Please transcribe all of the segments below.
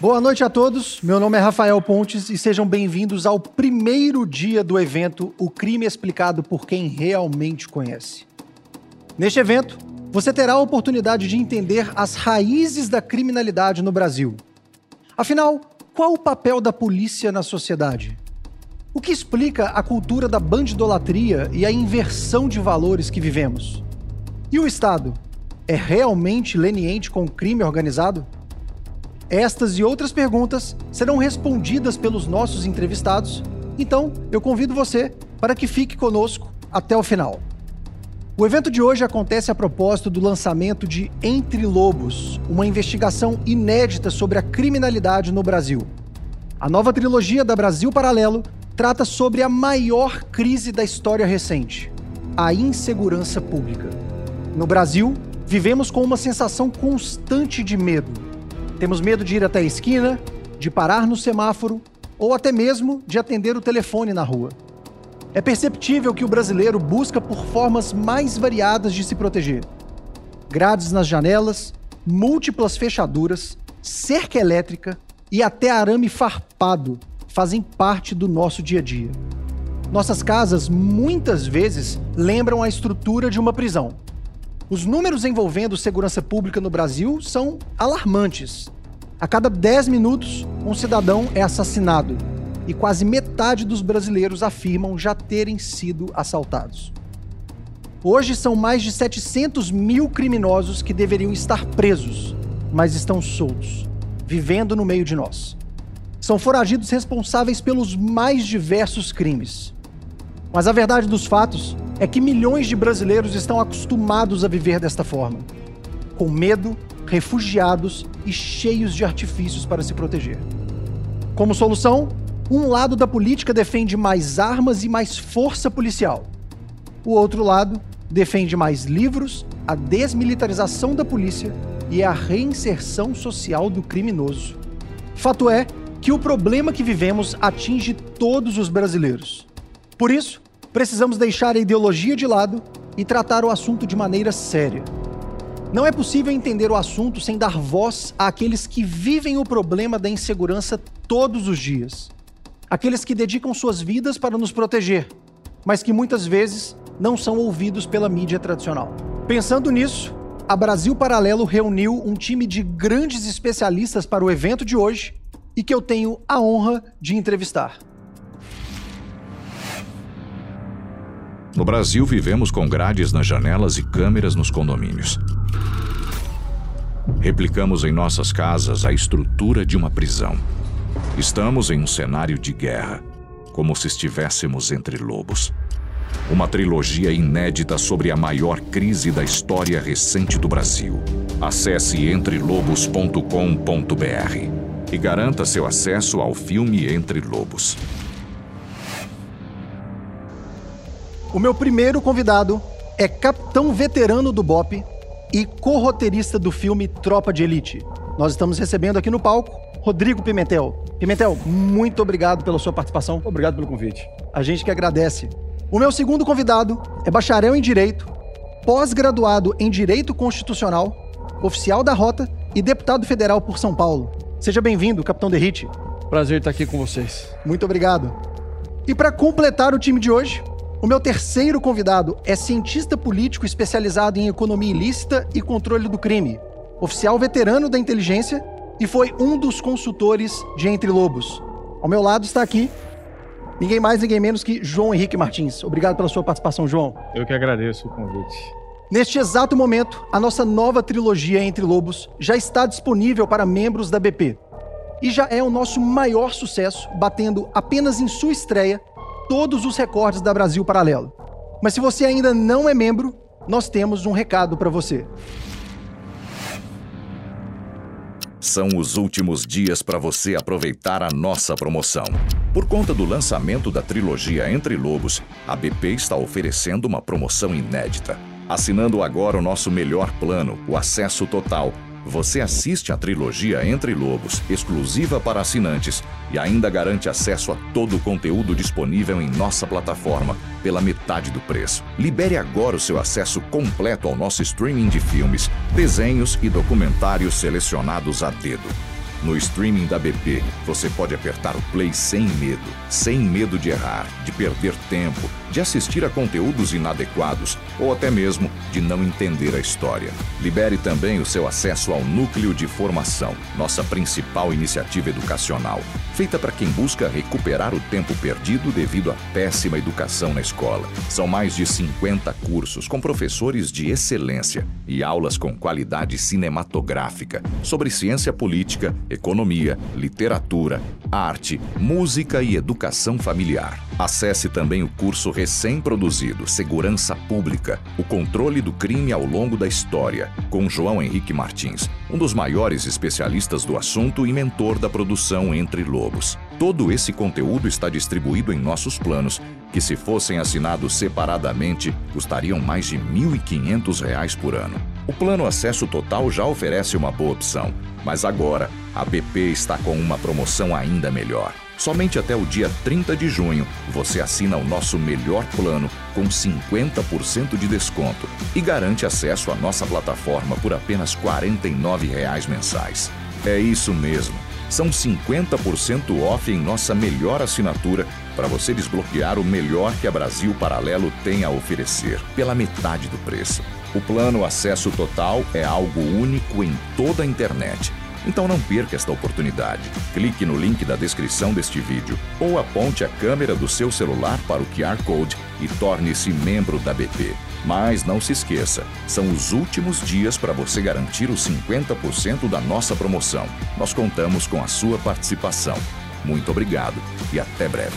Boa noite a todos. Meu nome é Rafael Pontes e sejam bem-vindos ao primeiro dia do evento O Crime Explicado por quem realmente conhece. Neste evento, você terá a oportunidade de entender as raízes da criminalidade no Brasil. Afinal, qual o papel da polícia na sociedade? O que explica a cultura da bandidolatria e a inversão de valores que vivemos? E o Estado é realmente leniente com o crime organizado? Estas e outras perguntas serão respondidas pelos nossos entrevistados, então eu convido você para que fique conosco até o final. O evento de hoje acontece a propósito do lançamento de Entre Lobos, uma investigação inédita sobre a criminalidade no Brasil. A nova trilogia da Brasil Paralelo trata sobre a maior crise da história recente: a insegurança pública. No Brasil, vivemos com uma sensação constante de medo temos medo de ir até a esquina, de parar no semáforo ou até mesmo de atender o telefone na rua. É perceptível que o brasileiro busca por formas mais variadas de se proteger. Grades nas janelas, múltiplas fechaduras, cerca elétrica e até arame farpado fazem parte do nosso dia a dia. Nossas casas muitas vezes lembram a estrutura de uma prisão. Os números envolvendo segurança pública no Brasil são alarmantes. A cada 10 minutos, um cidadão é assassinado e quase metade dos brasileiros afirmam já terem sido assaltados. Hoje são mais de 700 mil criminosos que deveriam estar presos, mas estão soltos, vivendo no meio de nós. São foragidos responsáveis pelos mais diversos crimes. Mas a verdade dos fatos é que milhões de brasileiros estão acostumados a viver desta forma, com medo, refugiados e cheios de artifícios para se proteger. Como solução, um lado da política defende mais armas e mais força policial. O outro lado defende mais livros, a desmilitarização da polícia e a reinserção social do criminoso. Fato é que o problema que vivemos atinge todos os brasileiros. Por isso, precisamos deixar a ideologia de lado e tratar o assunto de maneira séria. Não é possível entender o assunto sem dar voz àqueles que vivem o problema da insegurança todos os dias. Aqueles que dedicam suas vidas para nos proteger, mas que muitas vezes não são ouvidos pela mídia tradicional. Pensando nisso, a Brasil Paralelo reuniu um time de grandes especialistas para o evento de hoje e que eu tenho a honra de entrevistar. No Brasil, vivemos com grades nas janelas e câmeras nos condomínios. Replicamos em nossas casas a estrutura de uma prisão. Estamos em um cenário de guerra, como se estivéssemos entre lobos. Uma trilogia inédita sobre a maior crise da história recente do Brasil. Acesse entrelobos.com.br e garanta seu acesso ao filme Entre Lobos. O meu primeiro convidado é capitão veterano do BOP e co-roteirista do filme Tropa de Elite. Nós estamos recebendo aqui no palco Rodrigo Pimentel. Pimentel, muito obrigado pela sua participação. Obrigado pelo convite. A gente que agradece. O meu segundo convidado é bacharel em Direito, pós-graduado em Direito Constitucional, oficial da Rota e deputado federal por São Paulo. Seja bem-vindo, capitão Derrite. Prazer estar aqui com vocês. Muito obrigado. E para completar o time de hoje, o meu terceiro convidado é cientista político especializado em economia ilícita e controle do crime, oficial veterano da inteligência e foi um dos consultores de Entre Lobos. Ao meu lado está aqui ninguém mais, ninguém menos que João Henrique Martins. Obrigado pela sua participação, João. Eu que agradeço o convite. Neste exato momento, a nossa nova trilogia Entre Lobos já está disponível para membros da BP. E já é o nosso maior sucesso, batendo apenas em sua estreia todos os recordes da Brasil Paralelo. Mas se você ainda não é membro, nós temos um recado para você. São os últimos dias para você aproveitar a nossa promoção. Por conta do lançamento da trilogia Entre Lobos, a BP está oferecendo uma promoção inédita. Assinando agora o nosso melhor plano, o acesso total você assiste a trilogia Entre Lobos, exclusiva para assinantes, e ainda garante acesso a todo o conteúdo disponível em nossa plataforma pela metade do preço. Libere agora o seu acesso completo ao nosso streaming de filmes, desenhos e documentários selecionados a dedo. No streaming da BP, você pode apertar o play sem medo, sem medo de errar, de perder tempo, de assistir a conteúdos inadequados ou até mesmo de não entender a história. Libere também o seu acesso ao Núcleo de Formação, nossa principal iniciativa educacional, feita para quem busca recuperar o tempo perdido devido à péssima educação na escola. São mais de 50 cursos com professores de excelência e aulas com qualidade cinematográfica sobre ciência política economia, literatura, arte, música e educação familiar. Acesse também o curso recém-produzido Segurança Pública, o controle do crime ao longo da história, com João Henrique Martins, um dos maiores especialistas do assunto e mentor da produção Entre Lobos. Todo esse conteúdo está distribuído em nossos planos, que se fossem assinados separadamente, custariam mais de R$ 1.500 por ano. O plano Acesso Total já oferece uma boa opção, mas agora a BP está com uma promoção ainda melhor. Somente até o dia 30 de junho você assina o nosso melhor plano com 50% de desconto e garante acesso à nossa plataforma por apenas R$ 49,00 mensais. É isso mesmo. São 50% off em nossa melhor assinatura para você desbloquear o melhor que a Brasil Paralelo tem a oferecer, pela metade do preço. O plano Acesso Total é algo único em toda a internet então não perca esta oportunidade. Clique no link da descrição deste vídeo ou aponte a câmera do seu celular para o QR Code e torne-se membro da BP. Mas não se esqueça, são os últimos dias para você garantir os 50% da nossa promoção. Nós contamos com a sua participação. Muito obrigado e até breve.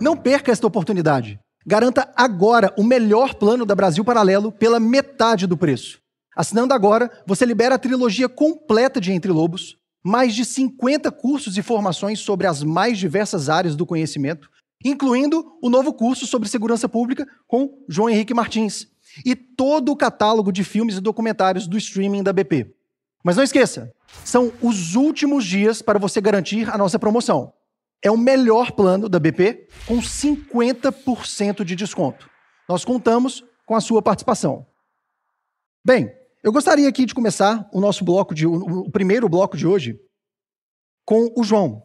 Não perca esta oportunidade. Garanta agora o melhor plano da Brasil Paralelo pela metade do preço. Assinando agora, você libera a trilogia completa de Entre Lobos, mais de 50 cursos e formações sobre as mais diversas áreas do conhecimento, incluindo o novo curso sobre segurança pública com João Henrique Martins, e todo o catálogo de filmes e documentários do streaming da BP. Mas não esqueça, são os últimos dias para você garantir a nossa promoção. É o melhor plano da BP com 50% de desconto. Nós contamos com a sua participação. Bem, eu gostaria aqui de começar o nosso bloco de o primeiro bloco de hoje com o João.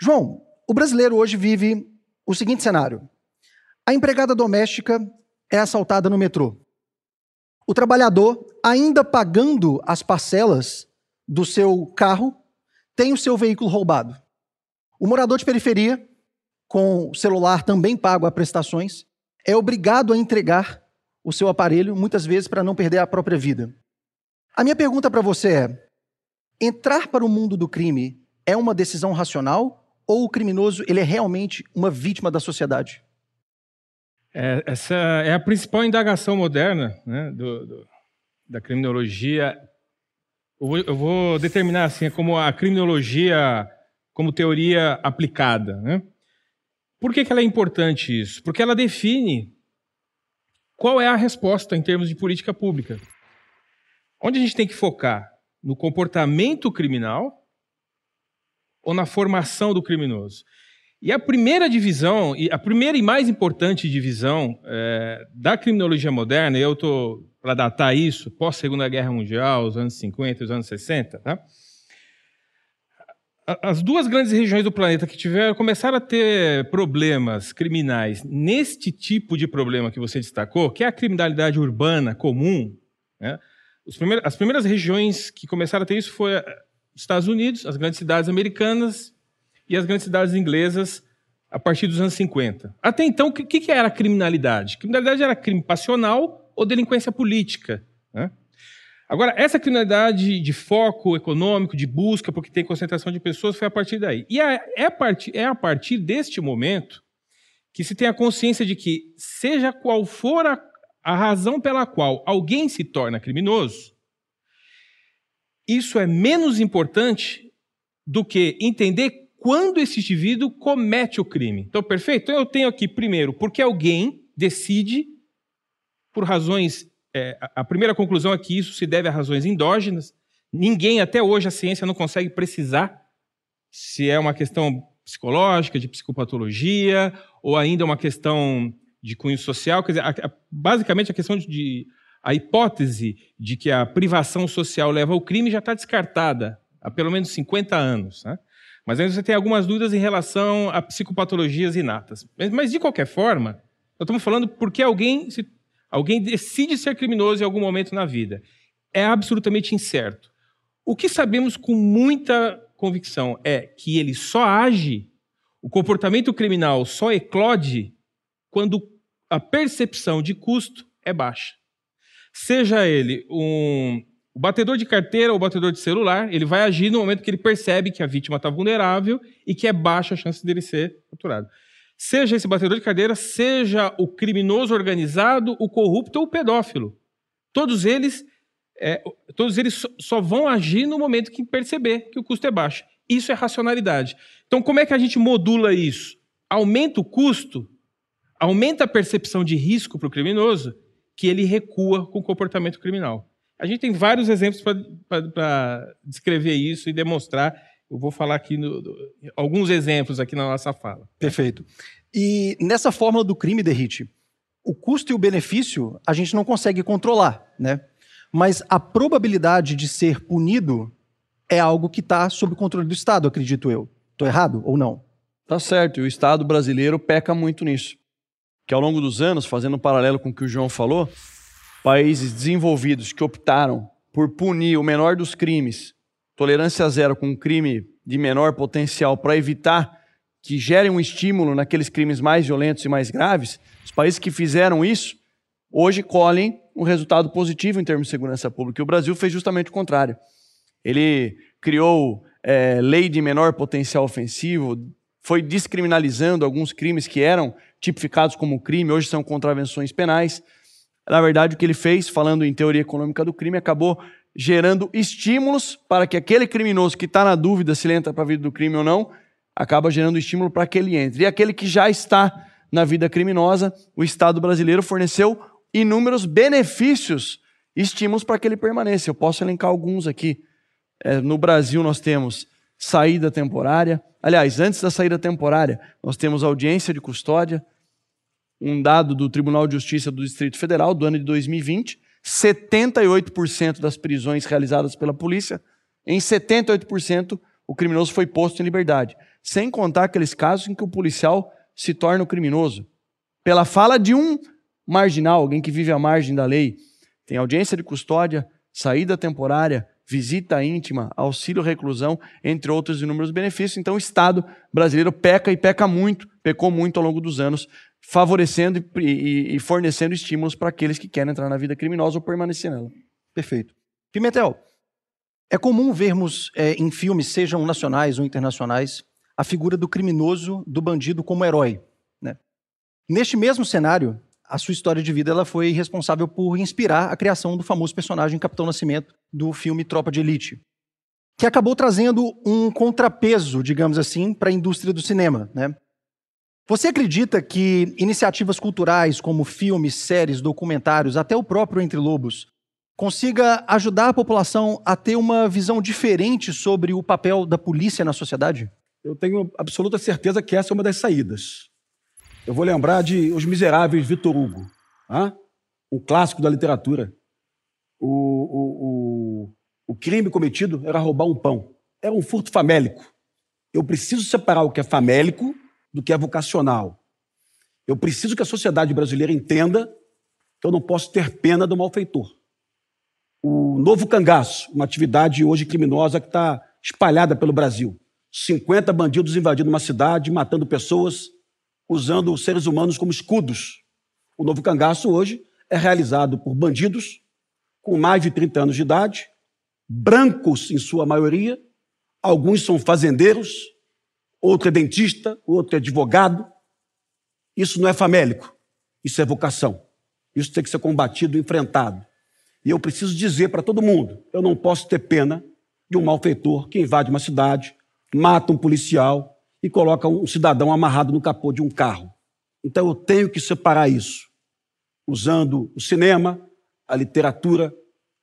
João, o brasileiro hoje vive o seguinte cenário: a empregada doméstica é assaltada no metrô. O trabalhador, ainda pagando as parcelas do seu carro, tem o seu veículo roubado. O morador de periferia, com celular também pago a prestações, é obrigado a entregar o seu aparelho, muitas vezes para não perder a própria vida. A minha pergunta para você é: entrar para o mundo do crime é uma decisão racional ou o criminoso ele é realmente uma vítima da sociedade? É, essa é a principal indagação moderna né, do, do, da criminologia. Eu vou, eu vou, determinar assim como a criminologia como teoria aplicada. Né? Por que, que ela é importante isso? Porque ela define qual é a resposta em termos de política pública. Onde a gente tem que focar? No comportamento criminal ou na formação do criminoso? E a primeira divisão, a primeira e mais importante divisão é, da criminologia moderna, eu estou para datar isso, pós-Segunda Guerra Mundial, os anos 50 os anos 60, tá? As duas grandes regiões do planeta que tiveram começaram a ter problemas criminais neste tipo de problema que você destacou, que é a criminalidade urbana comum, né? primeiros, as primeiras regiões que começaram a ter isso foram eh, os Estados Unidos, as grandes cidades americanas e as grandes cidades inglesas a partir dos anos 50. Até então, o que, que era a criminalidade? Criminalidade era crime passional ou delinquência política. Agora, essa criminalidade de foco econômico, de busca, porque tem concentração de pessoas, foi a partir daí. E é, é, a partir, é a partir deste momento que se tem a consciência de que, seja qual for a a razão pela qual alguém se torna criminoso, isso é menos importante do que entender quando esse indivíduo comete o crime. Então, perfeito? Então, eu tenho aqui, primeiro, porque alguém decide, por razões. É, a primeira conclusão é que isso se deve a razões endógenas. Ninguém, até hoje, a ciência não consegue precisar se é uma questão psicológica, de psicopatologia, ou ainda uma questão de cunho social. Quer dizer, a, a, basicamente a questão de, de a hipótese de que a privação social leva ao crime já está descartada há pelo menos 50 anos. Né? Mas ainda você tem algumas dúvidas em relação a psicopatologias inatas. Mas, mas de qualquer forma, nós estamos falando porque alguém, se, alguém decide ser criminoso em algum momento na vida. É absolutamente incerto. O que sabemos com muita convicção é que ele só age, o comportamento criminal só eclode quando a percepção de custo é baixa. Seja ele um batedor de carteira ou batedor de celular, ele vai agir no momento que ele percebe que a vítima está vulnerável e que é baixa a chance dele ser capturado. Seja esse batedor de cadeira, seja o criminoso organizado, o corrupto ou o pedófilo. Todos eles, é, todos eles só vão agir no momento que perceber que o custo é baixo. Isso é racionalidade. Então, como é que a gente modula isso? Aumenta o custo, aumenta a percepção de risco para o criminoso, que ele recua com o comportamento criminal. A gente tem vários exemplos para descrever isso e demonstrar. Eu vou falar aqui no, alguns exemplos aqui na nossa fala. Perfeito. E nessa fórmula do crime, Derrite, o custo e o benefício a gente não consegue controlar, né? Mas a probabilidade de ser punido é algo que está sob controle do Estado, acredito eu. Estou errado ou não? Tá certo, e o Estado brasileiro peca muito nisso. Que ao longo dos anos, fazendo um paralelo com o que o João falou, países desenvolvidos que optaram por punir o menor dos crimes, tolerância zero com um crime de menor potencial para evitar que gerem um estímulo naqueles crimes mais violentos e mais graves, os países que fizeram isso, hoje colhem um resultado positivo em termos de segurança pública. E o Brasil fez justamente o contrário. Ele criou é, lei de menor potencial ofensivo, foi descriminalizando alguns crimes que eram tipificados como crime, hoje são contravenções penais. Na verdade, o que ele fez, falando em teoria econômica do crime, acabou gerando estímulos para que aquele criminoso que está na dúvida se ele entra para a vida do crime ou não, acaba gerando estímulo para que ele entre. E aquele que já está na vida criminosa, o Estado brasileiro forneceu inúmeros benefícios, estímulos para que ele permaneça. Eu posso elencar alguns aqui. É, no Brasil, nós temos saída temporária. Aliás, antes da saída temporária, nós temos audiência de custódia, um dado do Tribunal de Justiça do Distrito Federal do ano de 2020, 78% das prisões realizadas pela polícia, em 78% o criminoso foi posto em liberdade. Sem contar aqueles casos em que o policial se torna o criminoso. Pela fala de um marginal, alguém que vive à margem da lei. Tem audiência de custódia, saída temporária, visita íntima, auxílio reclusão, entre outros inúmeros benefícios. Então o Estado brasileiro peca e peca muito, pecou muito ao longo dos anos favorecendo e, e, fornecendo estímulos para aqueles que querem entrar na vida criminosa ou permanecer nela. Perfeito. Pimentel, é comum vermos é, em filmes, sejam nacionais ou internacionais, a figura do criminoso, do bandido como herói. Né? Neste mesmo cenário, a sua história de vida ela foi responsável por inspirar a criação do famoso personagem Capitão Nascimento do filme Tropa de Elite, que acabou trazendo um contrapeso, digamos assim, para a indústria do cinema. Né? Você acredita que iniciativas culturais como filmes, séries, documentários, até o próprio Entre Lobos, consiga ajudar a população a ter uma visão diferente sobre o papel da polícia na sociedade? Eu tenho absoluta certeza que essa é uma das saídas. Eu vou lembrar de Os Miseráveis, Vitor Hugo, hein? um clássico da literatura. O, o, o, o crime cometido era roubar um pão. Era um furto famélico. Eu preciso separar o que é famélico do que é vocacional. Eu preciso que a sociedade brasileira entenda que eu não posso ter pena do malfeitor. O novo cangaço, uma atividade hoje criminosa que está espalhada pelo Brasil. 50 bandidos invadindo uma cidade, matando pessoas, usando os seres humanos como escudos. O novo cangaço hoje é realizado por bandidos com mais de 30 anos de idade, brancos em sua maioria, alguns são fazendeiros, outro é dentista, outro é advogado. Isso não é famélico, isso é vocação. Isso tem que ser combatido, enfrentado. E eu preciso dizer para todo mundo: eu não posso ter pena de um malfeitor que invade uma cidade, mata um policial e coloca um cidadão amarrado no capô de um carro. Então eu tenho que separar isso, usando o cinema, a literatura,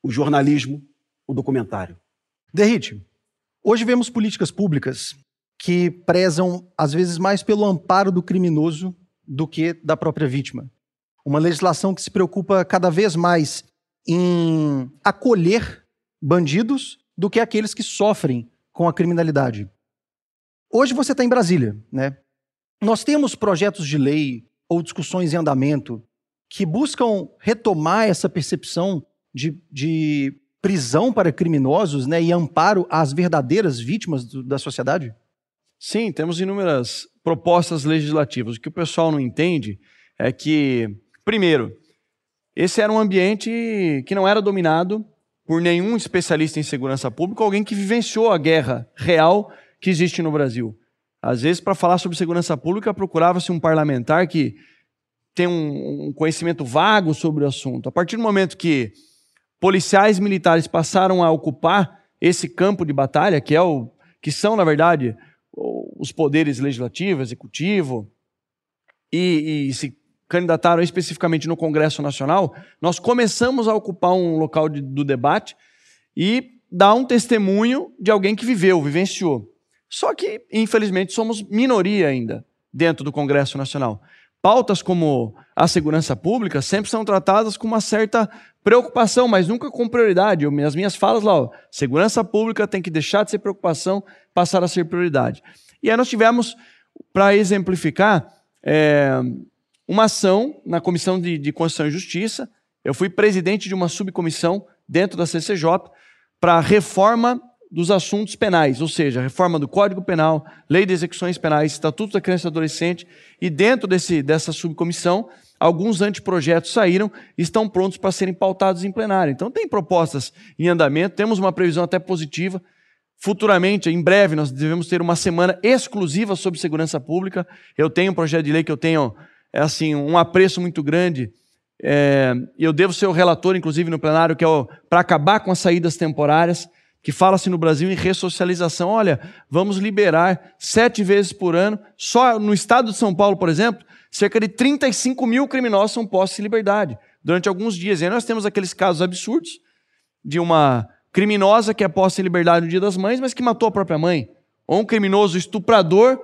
o jornalismo, o documentário. Derrite, hoje vemos políticas públicas que prezam, às vezes, mais pelo amparo do criminoso do que da própria vítima. Uma legislação que se preocupa cada vez mais em acolher bandidos do que aqueles que sofrem com a criminalidade. Hoje você está em Brasília, né? Nós temos projetos de lei ou discussões em andamento que buscam retomar essa percepção de, de prisão para criminosos né, e amparo às verdadeiras vítimas do, da sociedade? Sim, temos inúmeras propostas legislativas. O que o pessoal não entende é que, primeiro, esse era um ambiente que não era dominado por nenhum especialista em segurança pública, alguém que vivenciou a guerra real que existe no Brasil. Às vezes, para falar sobre segurança pública, procurava-se um parlamentar que tem um, um, conhecimento vago sobre o assunto. A partir do momento que policiais militares passaram a ocupar esse campo de batalha, que é o que são, na verdade, os poderes legislativo, executivo, e, e se candidataram especificamente no Congresso Nacional, nós começamos a ocupar um local de, do debate e dar um testemunho de alguém que viveu, vivenciou. Só que, infelizmente, somos minoria ainda dentro do Congresso Nacional. Pautas como a segurança pública sempre são tratadas com uma certa preocupação, mas nunca com prioridade. Eu, as minhas falas lá, ó, segurança pública tem que deixar de ser preocupação, passar a ser prioridade. E aí nós tivemos, para exemplificar, é, uma ação na Comissão de, de Constituição e Justiça. Eu fui presidente de uma subcomissão dentro da CCJ para reforma dos assuntos penais, ou seja, reforma do Código Penal, Lei de Execuções Penais, Estatuto da Criança e Adolescente, e dentro desse, dessa subcomissão, alguns anteprojetos saíram e estão prontos para serem pautados em plenário. Então, tem propostas em andamento, temos uma previsão até positiva. Futuramente, em breve, nós devemos ter uma semana exclusiva sobre segurança pública. Eu tenho um projeto de lei que eu tenho é assim, um apreço muito grande. É, eu devo ser o relator, inclusive, no plenário, que é para acabar com as saídas temporárias, que fala-se no Brasil em ressocialização. Olha, vamos liberar sete vezes por ano, só no estado de São Paulo, por exemplo, cerca de 35 mil criminosos são postos em liberdade durante alguns dias. E aí nós temos aqueles casos absurdos de uma criminosa que é posta em liberdade no dia das mães, mas que matou a própria mãe. Ou um criminoso estuprador,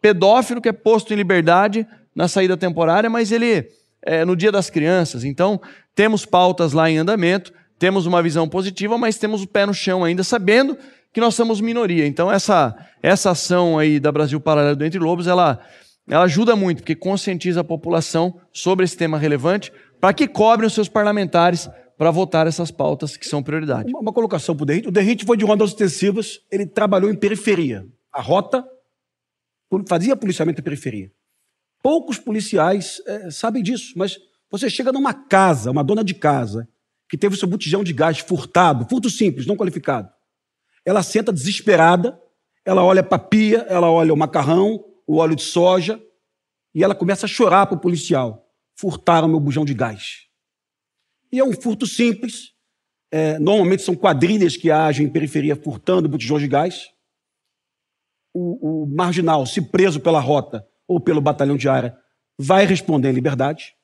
pedófilo que é posto em liberdade na saída temporária, mas ele é no Dia das Crianças. Então, temos pautas lá em andamento, temos uma visão positiva, mas temos o pé no chão ainda, sabendo que nós somos minoria. Então, essa, essa ação aí da Brasil Paralelo do Entre Lobos, ela, ela ajuda muito, porque conscientiza a população sobre esse tema relevante, para que cobrem os seus parlamentares para votar essas pautas que são prioridade. Uma, uma colocação para o Derrite. O Derrite foi de rondas ostensivas, ele trabalhou em periferia. A rota fazia policiamento em periferia. Poucos policiais é, sabem disso, mas você chega numa casa, uma dona de casa, que teve seu botijão de gás furtado, furto simples, não qualificado. Ela senta desesperada, ela olha para a pia, ela olha o macarrão, o óleo de soja, e ela começa a chorar para o policial. Furtaram meu bujão de gás. E é um furto simples. É, normalmente são quadrilhas que agem em periferia furtando botijões de gás. O, o marginal, se preso pela rota, ou pelo batalhão de área, vai responder em liberdade.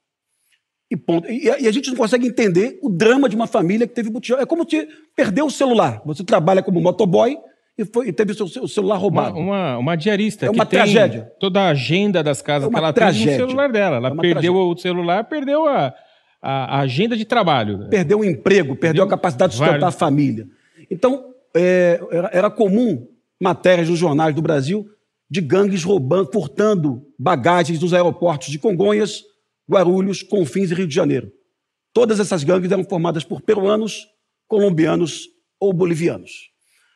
E, ponto. E, e, a gente não consegue entender o drama de uma família que teve botijão. É como se perdeu o celular. Você trabalha como motoboy e, foi, e teve o seu celular roubado. Uma, uma, uma diarista. É uma tragédia. toda a agenda das casas é que ela tragédia. tem no celular dela. Ela é perdeu tragédia. o celular, perdeu a, a, agenda de trabalho. Perdeu o emprego, perdeu a capacidade de sustentar Vários. a família. Então, é, era, era comum matérias nos jornais do Brasil de gangues roubando, furtando bagagens dos aeroportos de Congonhas, Guarulhos, Confins e Rio de Janeiro. Todas essas gangues eram formadas por peruanos, colombianos ou bolivianos.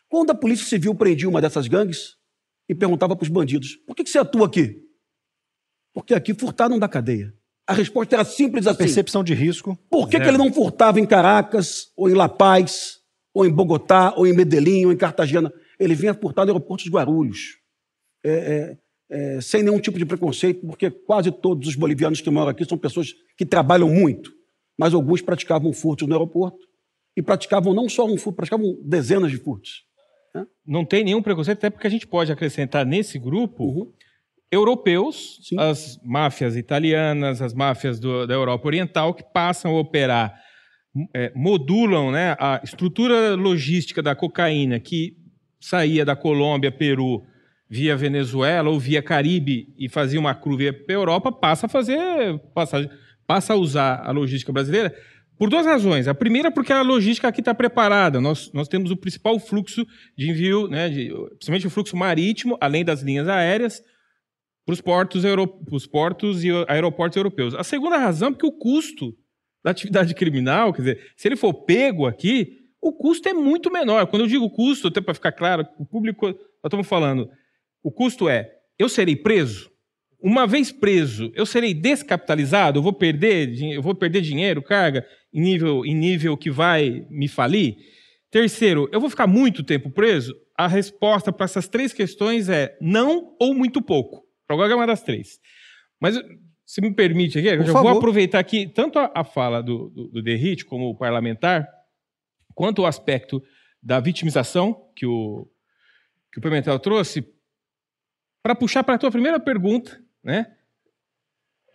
Quando a Polícia Civil prendia uma dessas gangues e perguntava para os bandidos: por que, que você atua aqui? Porque aqui furtaram da cadeia. A resposta era simples assim. Percepção de risco. Por que, que ele não furtava em Caracas, ou em La Paz, ou em Bogotá, ou em Medellín, ou em Cartagena? Ele vinha furtar no aeroporto de Guarulhos é, é, é, sem nenhum tipo de preconceito, porque quase todos os bolivianos que moram aqui são pessoas que trabalham muito, mas alguns praticavam furtos no aeroporto e praticavam não só um furto, praticavam dezenas de furtos. Né? Não tem nenhum preconceito, até porque a gente pode acrescentar nesse grupo uhum. europeus, Sim. as máfias italianas, as máfias do, da Europa Oriental, que passam a operar, é, modulam né, a estrutura logística da cocaína que saía da Colômbia, Peru, via Venezuela ou via Caribe e fazia uma cruz via Europa, passa a fazer passagem, passa a usar a logística brasileira Por duas razões. A primeira, porque a logística aqui está preparada. Nós, nós temos o principal fluxo de envio, né, de, principalmente o fluxo marítimo, além das linhas aéreas, para os portos, portos e aeroportos europeus. A segunda razão é porque o custo da atividade criminal, quer dizer, se ele for pego aqui, o custo é muito menor. Quando eu digo custo, até para ficar claro, o público, nós estamos falando, o custo é, eu serei preso? Uma vez preso, eu serei descapitalizado? Eu vou perder, eu vou perder dinheiro, carga, em nível, em nível que vai me falir? Terceiro, eu vou ficar muito tempo preso? A resposta para essas três questões é não ou muito pouco. Para qualquer uma das três. Mas, se me permite aqui, eu já vou aproveitar aqui tanto a, a fala do, do, do Derrite como o parlamentar, quanto o aspecto da vitimização que o, que o Pimentel trouxe, para puxar para a tua primeira pergunta, né?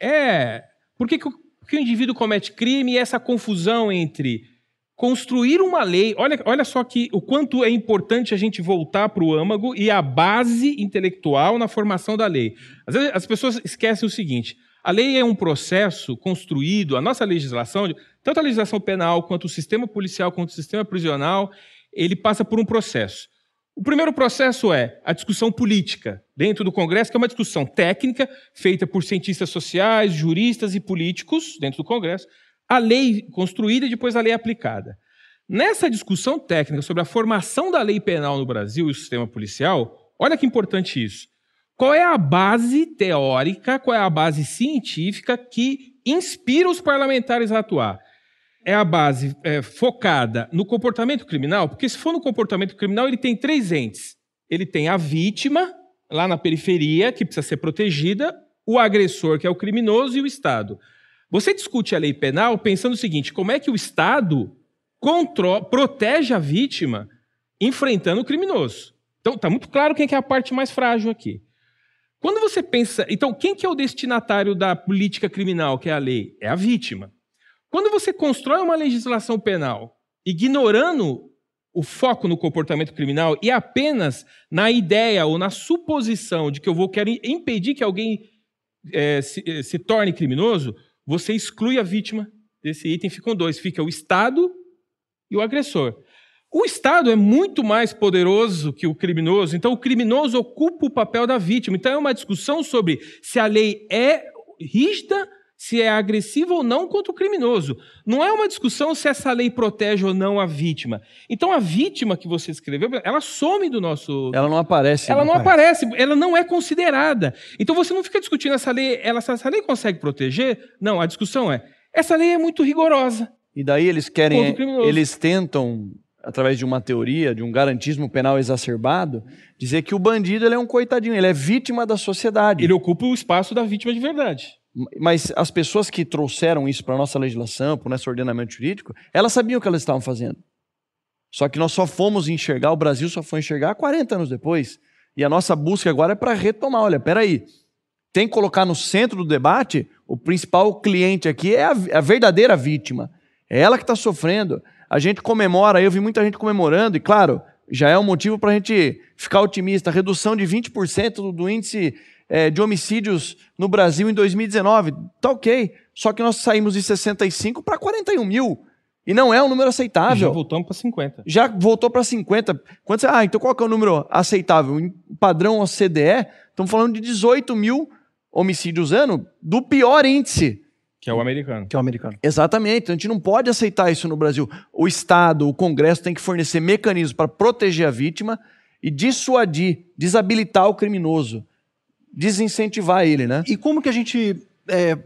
É por que, que, o, que o indivíduo comete crime e essa confusão entre construir uma lei. Olha, olha só que o quanto é importante a gente voltar para o âmago e a base intelectual na formação da lei. Às vezes as pessoas esquecem o seguinte: a lei é um processo construído, a nossa legislação, tanto a legislação penal quanto o sistema policial quanto o sistema prisional, ele passa por um processo. O primeiro processo é a discussão política dentro do Congresso, que é uma discussão técnica feita por cientistas sociais, juristas e políticos dentro do Congresso, a lei construída e depois a lei aplicada. Nessa discussão técnica sobre a formação da lei penal no Brasil e o sistema policial, olha que importante isso. Qual é a base teórica, qual é a base científica que inspira os parlamentares a atuar? É a base é, focada no comportamento criminal, porque se for no comportamento criminal, ele tem três entes. Ele tem a vítima, lá na periferia, que precisa ser protegida, o agressor, que é o criminoso, e o Estado. Você discute a lei penal pensando o seguinte: como é que o Estado protege a vítima enfrentando o criminoso? Então, está muito claro quem é, é a parte mais frágil aqui. Quando você pensa. Então, quem que é o destinatário da política criminal, que é a lei? É a vítima. Quando você constrói uma legislação penal ignorando o foco no comportamento criminal e apenas na ideia ou na suposição de que eu vou querer impedir que alguém é, se, é, se torne criminoso, você exclui a vítima desse item. Ficam dois: fica o Estado e o agressor. O Estado é muito mais poderoso que o criminoso, então o criminoso ocupa o papel da vítima. Então é uma discussão sobre se a lei é rígida se é agressivo ou não contra o criminoso. Não é uma discussão se essa lei protege ou não a vítima. Então a vítima que você escreveu, ela some do nosso. Ela não aparece. Ela não, não aparece. aparece, ela não é considerada. Então você não fica discutindo essa lei, ela, essa lei consegue proteger? Não, a discussão é: essa lei é muito rigorosa. E daí eles querem, eles tentam através de uma teoria, de um garantismo penal exacerbado, dizer que o bandido ele é um coitadinho, ele é vítima da sociedade. Ele ocupa o espaço da vítima de verdade. Mas as pessoas que trouxeram isso para a nossa legislação, para o nosso ordenamento jurídico, elas sabiam o que elas estavam fazendo. Só que nós só fomos enxergar, o Brasil só foi enxergar 40 anos depois. E a nossa busca agora é para retomar. Olha, peraí, tem que colocar no centro do debate o principal cliente aqui é a, a verdadeira vítima. É ela que está sofrendo. A gente comemora, eu vi muita gente comemorando, e claro, já é um motivo para a gente ficar otimista. Redução de 20% do, do índice é, de homicídios no Brasil em 2019. Tá ok. Só que nós saímos de 65 para 41 mil. E não é um número aceitável. Já voltamos para 50. Já voltou para 50. Quando você, ah, então qual que é o número aceitável? Em padrão OCDE, estamos falando de 18 mil homicídios ano do pior índice. Que é o americano. Que é o americano. Exatamente. Então a gente não pode aceitar isso no Brasil. O Estado, o Congresso tem que fornecer mecanismos para proteger a vítima e dissuadir, desabilitar o criminoso desincentivar ele, né? E como que a gente. É,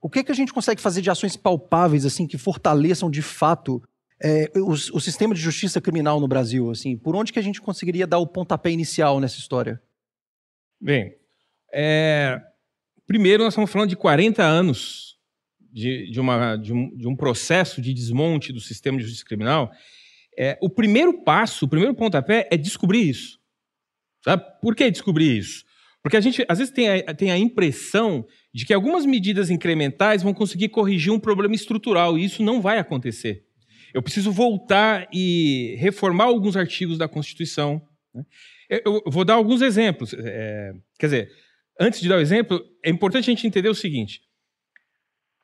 o que, que a gente consegue fazer de ações palpáveis, assim, que fortaleçam de fato é, o, o, sistema de justiça criminal no Brasil? Assim, por onde que a gente conseguiria dar o pontapé inicial nessa história? Bem, é, primeiro nós estamos falando de 40 anos de, de, uma, de, um, de um processo de desmonte do sistema de justiça criminal. É, o primeiro passo, o primeiro pontapé é descobrir isso. Sabe? Por que descobrir isso? Porque a gente, às vezes, tem a, tem a impressão de que algumas medidas incrementais vão conseguir corrigir um problema estrutural, e isso não vai acontecer. Eu preciso voltar e reformar alguns artigos da Constituição. Né? Eu vou dar alguns exemplos. É, quer dizer, antes de dar o exemplo, é importante a gente entender o seguinte: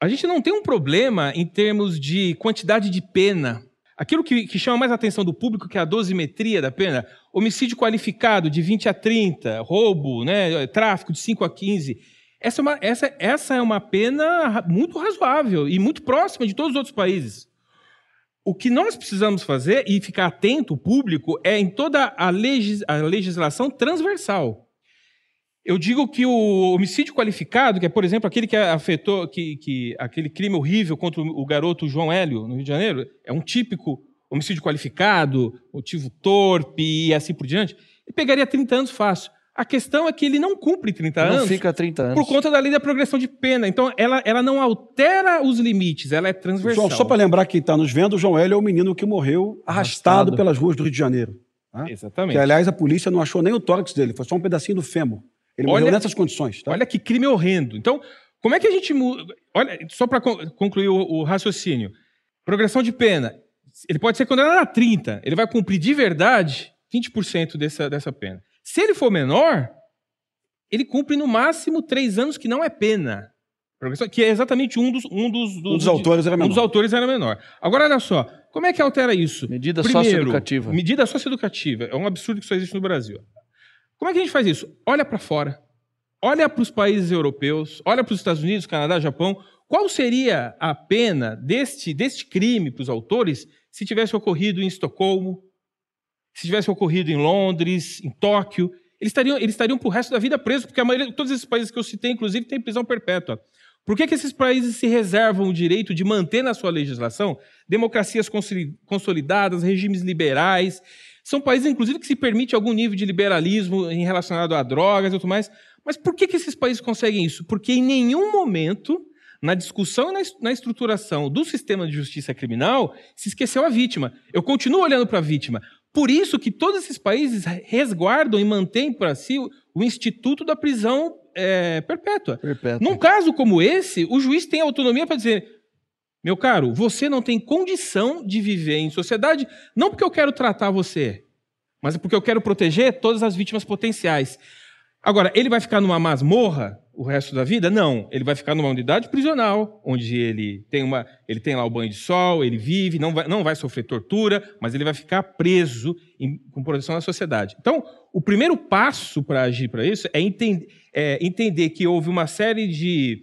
A gente não tem um problema em termos de quantidade de pena. Aquilo que, que chama mais a atenção do público, que é a dosimetria da pena, homicídio qualificado de 20 a 30, roubo, né, tráfico de 5 a 15. Essa é, uma, essa, essa é uma pena muito razoável e muito próxima de todos os outros países. O que nós precisamos fazer e ficar atento, o público, é em toda a, legis, a legislação transversal. Eu digo que o homicídio qualificado, que é, por exemplo, aquele que afetou, que, que, aquele crime horrível contra o garoto João Hélio, no Rio de Janeiro, é um típico homicídio qualificado, motivo torpe e assim por diante, ele pegaria 30 anos fácil. A questão é que ele não cumpre 30 não anos. Não fica 30 anos. Por conta da lei da progressão de pena. Então, ela, ela não altera os limites, ela é transversal. João, só para lembrar quem está nos vendo, o João Hélio é o menino que morreu arrastado, arrastado. pelas ruas do Rio de Janeiro. Tá? Exatamente. Que, aliás, a polícia não achou nem o tórax dele, foi só um pedacinho do fêmur. Ele olha, morreu nessas condições. Tá? Olha que crime horrendo. Então, como é que a gente muda? Olha, só para concluir o, o, raciocínio. Progressão de pena. Ele pode ser condenado a 30. Ele vai cumprir de verdade 20% dessa, dessa pena. Se ele for menor, ele cumpre no máximo três anos, que não é pena. Que é exatamente um dos, um dos, dos, um dos autores era menor. Um dos autores era menor. Agora, olha só. Como é que altera isso? Medida socioeducativa. Medida socioeducativa. É um absurdo que só existe no Brasil. Como é que a gente faz isso? Olha para fora. Olha para os países europeus, olha para os Estados Unidos, Canadá, Japão. Qual seria a pena deste, deste crime para os autores se tivesse ocorrido em Estocolmo, se tivesse ocorrido em Londres, em Tóquio? Eles estariam, eles estariam para o resto da vida presos, porque a maioria, todos esses países que eu citei, inclusive, têm prisão perpétua. Por que, que esses países se reservam o direito de manter na sua legislação democracias consolidadas, regimes liberais são países, inclusive, que se permite algum nível de liberalismo em relacionado a drogas e tudo mais. Mas por que, que esses países conseguem isso? Porque em nenhum momento, na discussão e na estruturação do sistema de justiça criminal, se esqueceu a vítima. Eu continuo olhando para a vítima. Por isso que todos esses países resguardam e mantêm para si o instituto da prisão é, perpétua. perpétua. Num caso como esse, o juiz tem autonomia para dizer: meu caro, você não tem condição de viver em sociedade, não porque eu quero tratar você, mas porque eu quero proteger todas as vítimas potenciais. Agora, ele vai ficar numa masmorra o resto da vida? Não. Ele vai ficar numa unidade prisional, onde ele tem, uma, ele tem lá o banho de sol, ele vive, não vai, não vai sofrer tortura, mas ele vai ficar preso em, com proteção da sociedade. Então, o primeiro passo para agir para isso é, entend, é entender que houve uma série de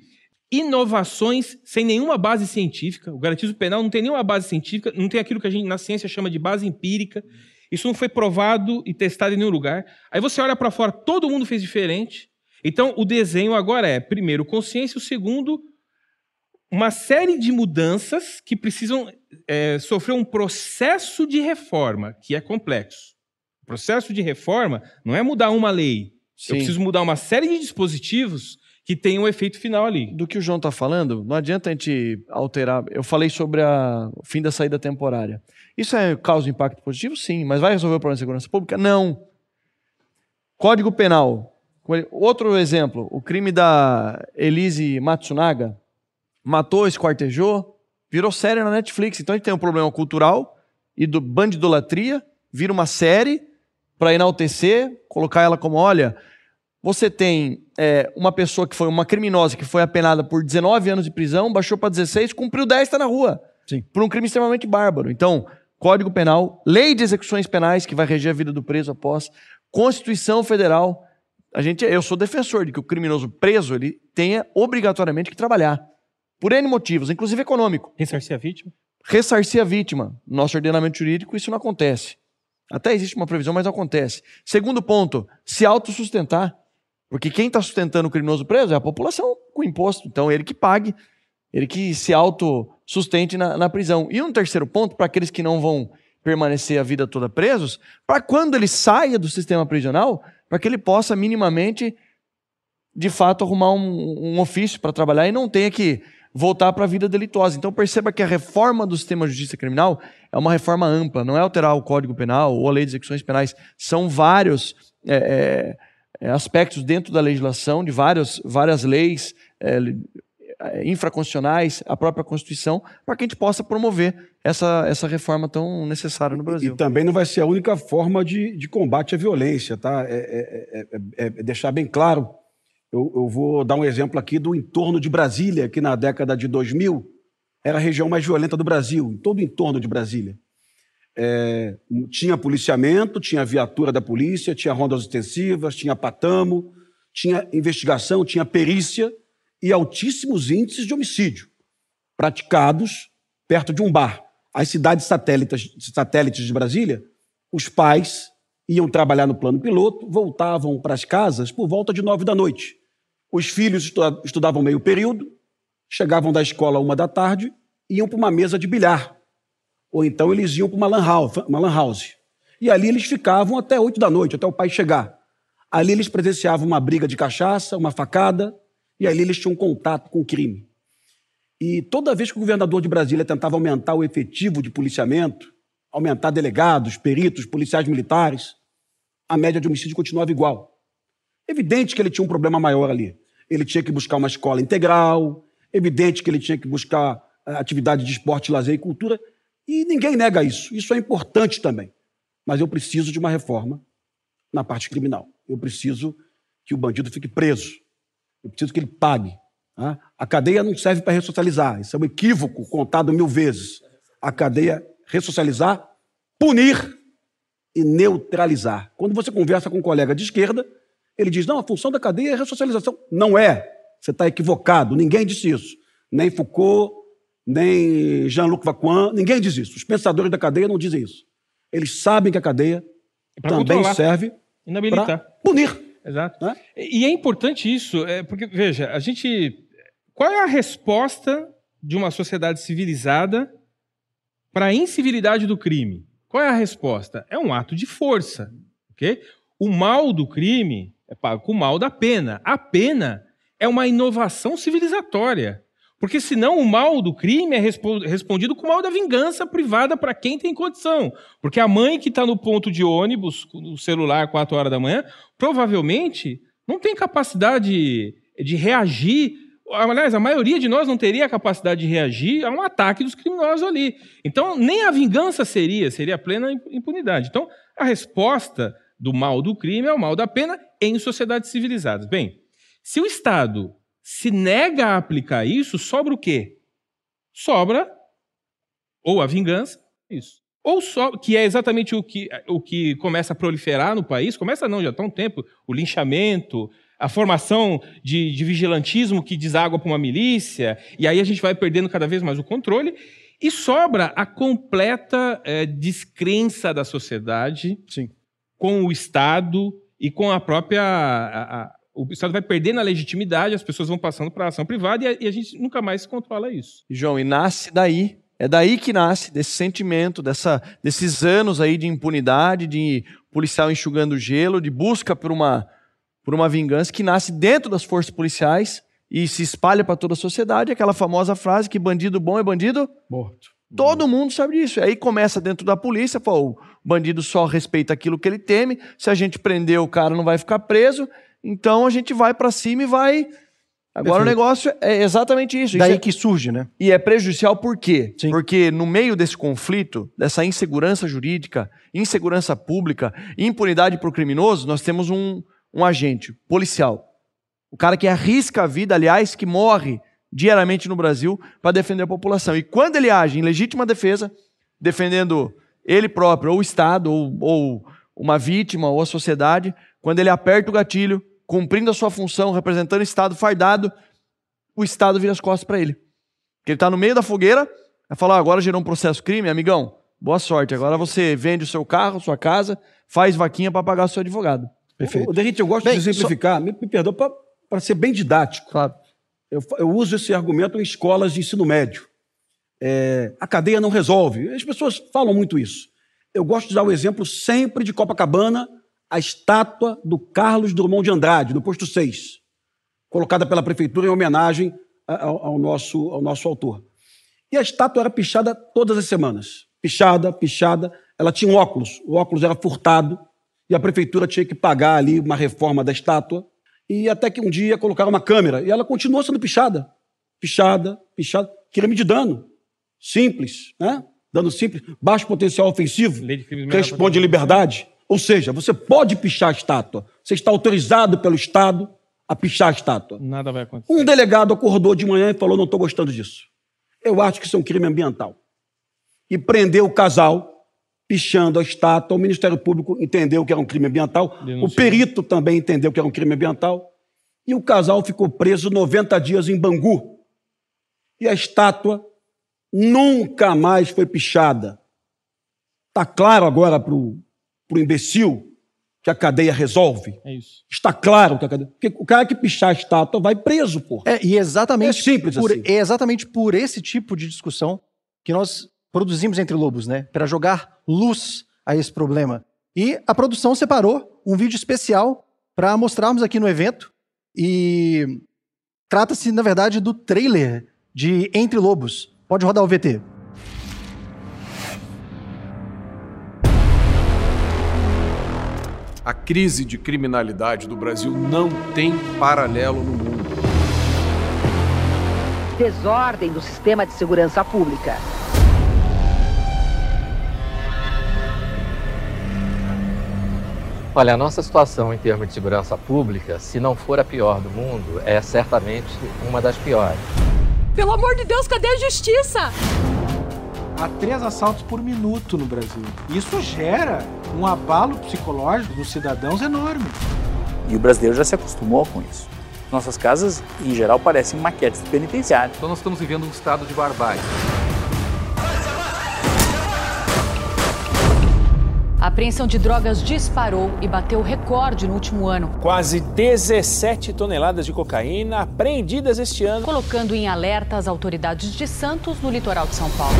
inovações sem nenhuma base científica. O garantismo penal não tem nenhuma base científica, não tem aquilo que a gente na ciência chama de base empírica. Isso não foi provado e testado em nenhum lugar. Aí você olha para fora, todo mundo fez diferente. Então o desenho agora é, primeiro, consciência, o segundo, uma série de mudanças que precisam é, sofrer um processo de reforma, que é complexo. O processo de reforma não é mudar uma lei. Sim. Eu preciso mudar uma série de dispositivos que tem um efeito final ali. Do que o João está falando, não adianta a gente alterar. Eu falei sobre a, o fim da saída temporária. Isso é causa impacto positivo? Sim. Mas vai resolver o problema de segurança pública? Não. Código Penal. Outro exemplo, o crime da Elise Matsunaga. Matou, esquartejou, virou série na Netflix. Então a gente tem um problema cultural e do bandidolatria, vira uma série para enaltecer, colocar ela como, olha, você tem é, uma pessoa que foi uma criminosa que foi apenada por 19 anos de prisão, baixou para 16, cumpriu 10, está na rua. Sim. Por um crime extremamente bárbaro. Então, Código Penal, Lei de Execuções Penais, que vai reger a vida do preso após, Constituição Federal. A gente, eu sou defensor de que o criminoso preso ele tenha obrigatoriamente que trabalhar. Por N motivos, inclusive econômico. Ressarcir a vítima? Ressarcir a vítima. No nosso ordenamento jurídico, isso não acontece. Até existe uma previsão, mas não acontece. Segundo ponto, se autossustentar. Porque quem está sustentando o criminoso preso é a população com imposto. Então, ele que pague, ele que se autossustente na, na prisão. E um terceiro ponto, para aqueles que não vão permanecer a vida toda presos, para quando ele saia do sistema prisional, para que ele possa minimamente, de fato, arrumar um, um ofício para trabalhar e não tenha que voltar para a vida delitosa. Então perceba que a reforma do sistema de justiça criminal é uma reforma ampla, não é alterar o Código Penal ou a Lei de Execuções Penais, são vários é, é, aspectos dentro da legislação, de várias, várias leis é, é, infraconstitucionais, a própria Constituição, para que a gente possa promover essa, essa reforma tão necessária no Brasil. E, também não vai ser a única forma de, de combate à violência, tá? É, é, é, é deixar bem claro. Eu, eu vou dar um exemplo aqui do entorno de Brasília, que na década de 2000 era a região mais violenta do Brasil, em todo o entorno de Brasília. É, tinha policiamento, tinha viatura da polícia, tinha rondas extensivas, tinha patamo, tinha investigação, tinha perícia e altíssimos índices de homicídio praticados perto de um bar. As cidades satélites, satélites de Brasília, os pais iam trabalhar no plano piloto, voltavam para as casas por volta de nove da noite. Os filhos estudavam meio período, chegavam da escola uma da tarde, iam para uma mesa de bilhar. Ou então eles iam para uma lan house, uma lan house. E ali eles ficavam até oito da noite, até o pai chegar. Ali eles presenciavam uma briga de cachaça, uma facada, e ali eles tinham contato com o crime. E toda vez que o governador de Brasília tentava aumentar o efetivo de policiamento, aumentar delegados, peritos, policiais militares, a média de homicídio continuava igual. Evidente que ele tinha um problema maior ali. Ele tinha que buscar uma escola integral, evidente que ele tinha que buscar eh, atividade de esporte, lazer e cultura, e ninguém nega isso. Isso é importante também. Mas eu preciso de uma reforma na parte criminal. Eu preciso que o bandido fique preso. Eu preciso que ele pague. Tá? A cadeia não serve para ressocializar. Isso é um equívoco contado mil vezes. A cadeia ressocializar, punir e neutralizar. Quando você conversa com um colega de esquerda, ele diz: não, a função da cadeia é ressocialização. Não é. Você está equivocado. Ninguém disse isso. Nem Foucault, nem Jean-Luc Vacuin, ninguém diz isso. Os pensadores da cadeia não dizem isso. Eles sabem que a cadeia também serve para punir. Exato. Né? E é importante isso, é, porque, veja, a gente. Qual é a resposta de uma sociedade civilizada para a incivilidade do crime. Qual é a resposta? É um ato de força. Okay? O mal do crime é pago com o mal da pena. A pena é uma inovação civilizatória. Porque senão o mal do crime é respondido com o mal da vingança privada para quem tem condição. Porque a mãe que está no ponto de ônibus, no celular, 4 horas da manhã, provavelmente não tem capacidade de reagir aliás, a maioria de nós não teria a capacidade de reagir a um ataque dos criminosos ali. Então, nem a vingança seria, seria plena impunidade. Então, a resposta do mal do crime é o mal da pena em sociedades civilizadas. Bem, se o Estado se nega a aplicar isso, sobra o quê? Sobra ou a vingança, isso. Ou só, que é exatamente o que, o que começa a proliferar no país, começa não, já está um tempo, o linchamento, a formação de, de vigilantismo que deságua para uma milícia, e aí a gente vai perdendo cada vez mais o controle, e sobra a completa é, descrença da sociedade Sim. com o Estado e com a própria. A, a, o Estado vai perdendo a legitimidade, as pessoas vão passando para a ação privada e a, e a gente nunca mais controla isso. João, e nasce daí é daí que nasce, desse sentimento, dessa, desses anos aí de impunidade, de policial enxugando gelo, de busca por uma, por uma vingança que nasce dentro das forças policiais e se espalha para toda a sociedade, aquela famosa frase que bandido bom é bandido morto. Todo mundo sabe disso. Aí começa dentro da polícia, fala, o bandido só respeita aquilo que ele teme. Se a gente prender o cara, não vai ficar preso. Então a gente vai para cima e vai. Agora Perfeito. o negócio é exatamente isso. Daí isso é... que surge, né? E é prejudicial por quê? Sim. Porque no meio desse conflito, dessa insegurança jurídica, insegurança pública, impunidade para o criminoso, nós temos um, um agente policial. O cara que arrisca a vida, aliás, que morre diariamente no Brasil para defender a população. E quando ele age em legítima defesa, defendendo ele próprio, ou o Estado, ou, ou uma vítima, ou a sociedade, quando ele aperta o gatilho, cumprindo a sua função, representando o Estado fardado, o Estado vira as costas para ele. Porque ele está no meio da fogueira, vai falar: ah, agora gerou um processo crime, amigão, boa sorte. Agora você vende o seu carro, sua casa, faz vaquinha para pagar o seu advogado. Perfeito. O, Derrite, eu gosto bem, de exemplificar, só... me, me perdoa, para ser bem didático. Claro. Eu, eu, uso esse argumento em escolas de ensino médio. É, a cadeia não resolve. As pessoas falam muito isso. Eu gosto de dar o exemplo sempre de Copacabana, a estátua do Carlos Drummond de Andrade, no posto 6, colocada pela prefeitura em homenagem ao, ao, nosso, ao nosso autor. E a estátua era pichada todas as semanas. Pichada, pichada. Ela tinha um óculos, o óculos era furtado e a prefeitura tinha que pagar ali uma reforma da estátua. E até que um dia colocaram uma câmera e ela continuou sendo pichada. Pichada, pichada. Crime de dano. Simples, né? Dano simples, baixo potencial ofensivo, responde liberdade. Ou seja, você pode pichar a estátua. Você está autorizado pelo Estado a pichar a estátua. Nada vai acontecer. Um delegado acordou de manhã e falou: não estou gostando disso. Eu acho que isso é um crime ambiental. E prendeu o casal pichando a estátua. O Ministério Público entendeu que era um crime ambiental. Denunciou. O perito também entendeu que era um crime ambiental. E o casal ficou preso 90 dias em Bangu. E a estátua nunca mais foi pichada. Está claro agora para o imbecil que a cadeia resolve? É isso. Está claro que a cadeia. Porque o cara que pichar a estátua vai preso, porra. É, e exatamente É simples por, assim. é exatamente por esse tipo de discussão que nós produzimos entre lobos, né? Para jogar luz a esse problema. E a produção separou um vídeo especial para mostrarmos aqui no evento. E trata-se, na verdade, do trailer de Entre Lobos. Pode rodar o VT. A crise de criminalidade do Brasil não tem paralelo no mundo. desordem do sistema de segurança pública. Olha, a nossa situação em termos de segurança pública, se não for a pior do mundo, é certamente uma das piores. Pelo amor de Deus, cadê a justiça? Há três assaltos por minuto no Brasil. Isso gera um abalo psicológico dos cidadãos enorme. E o brasileiro já se acostumou com isso. Nossas casas, em geral, parecem maquetes penitenciárias. Então nós estamos vivendo um estado de barbárie. A apreensão de drogas disparou e bateu recorde no último ano, Quase 17 toneladas de cocaína apreendidas este ano. colocando em alerta as autoridades de Santos no litoral de São Paulo.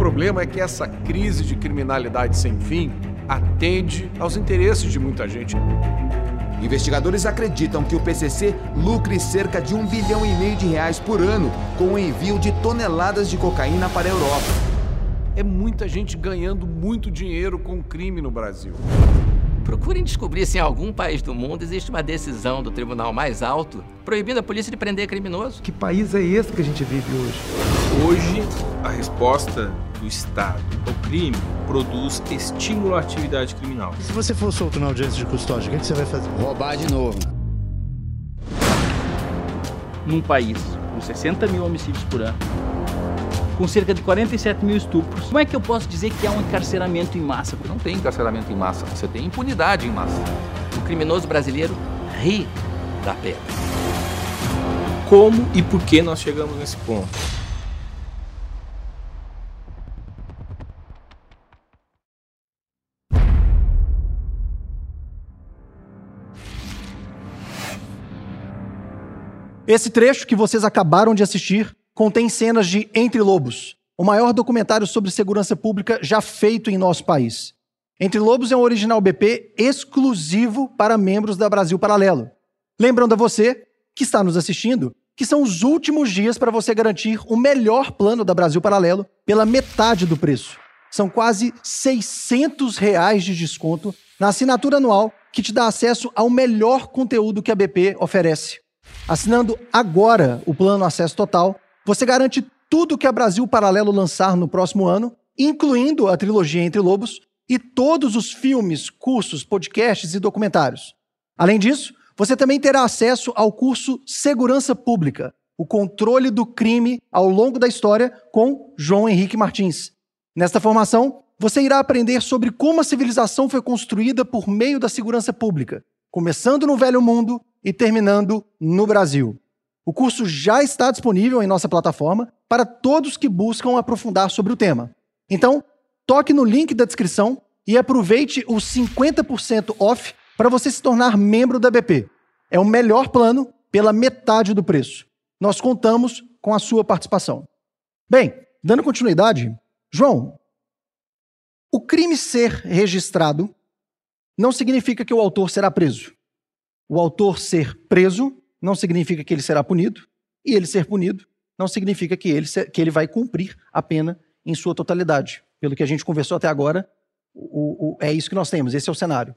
Problema é que essa crise de criminalidade sem fim atende aos interesses de muita gente. Investigadores acreditam que o PCC lucre cerca de um bilhão e meio de reais por ano com o envio de toneladas de cocaína para a Europa. É muita gente ganhando muito dinheiro com o crime no Brasil. Procurem descobrir se em algum país do mundo existe uma decisão do tribunal mais alto proibindo a polícia de prender criminoso. Que país é esse que a gente vive hoje? Hoje, a resposta do Estado ao crime produz estímulo à atividade criminal. Se você for solto na audiência de custódia, o que, que você vai fazer? Roubar de novo. Num país com 60 mil homicídios por ano, com cerca de 47 mil estupros, como é que eu posso dizer que há um encarceramento em massa? Não tem encarceramento em massa, você tem impunidade em massa. O criminoso brasileiro ri da pena. Como e por que nós chegamos nesse ponto? Esse trecho que vocês acabaram de assistir contém cenas de Entre Lobos, o maior documentário sobre segurança pública já feito em nosso país. Entre Lobos é um original BP exclusivo para membros da Brasil Paralelo. Lembrando a você que está nos assistindo que são os últimos dias para você garantir o melhor plano da Brasil Paralelo pela metade do preço. São quase 600 reais de desconto na assinatura anual que te dá acesso ao melhor conteúdo que a BP oferece. Assinando agora o plano Acesso Total, você garante tudo que a Brasil Paralelo lançar no próximo ano, incluindo a trilogia Entre Lobos e todos os filmes, cursos, podcasts e documentários. Além disso, você também terá acesso ao curso Segurança Pública, o controle do crime ao longo da história com João Henrique Martins. Nesta formação, você irá aprender sobre como a civilização foi construída por meio da segurança pública, começando no Velho Mundo e terminando no Brasil. O curso já está disponível em nossa plataforma para todos que buscam aprofundar sobre o tema. Então, toque no link da descrição e aproveite os 50% off para você se tornar membro da BP. É o melhor plano pela metade do preço. Nós contamos com a sua participação. Bem, dando continuidade, João, o crime ser registrado não significa que o autor será preso. O autor ser preso não significa que ele será punido, e ele ser punido não significa que ele, que ele vai cumprir a pena em sua totalidade. Pelo que a gente conversou até agora, o- o- é isso que nós temos, esse é o cenário.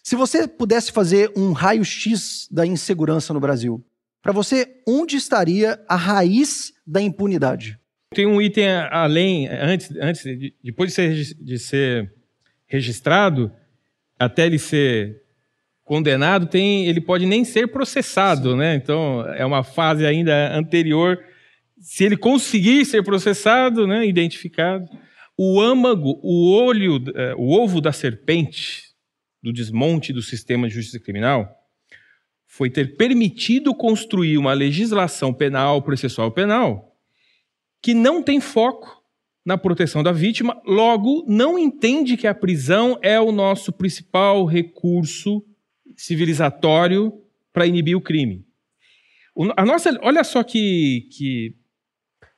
Se você pudesse fazer um raio-x da insegurança no Brasil, para você, onde estaria a raiz da impunidade? Tem um item além, antes, antes de- depois de ser, de ser registrado, até ele ser condenado tem, ele pode nem ser processado, né? Então é uma fase ainda anterior. Se ele conseguir ser processado, né, identificado, o âmago, o olho, eh, o ovo da serpente do desmonte do sistema de justiça criminal foi ter permitido construir uma legislação penal, processual penal, que não tem foco na proteção da vítima, logo não entende que a prisão é o nosso principal recurso civilizatório para inibir o crime. O, a nossa, olha só que, que,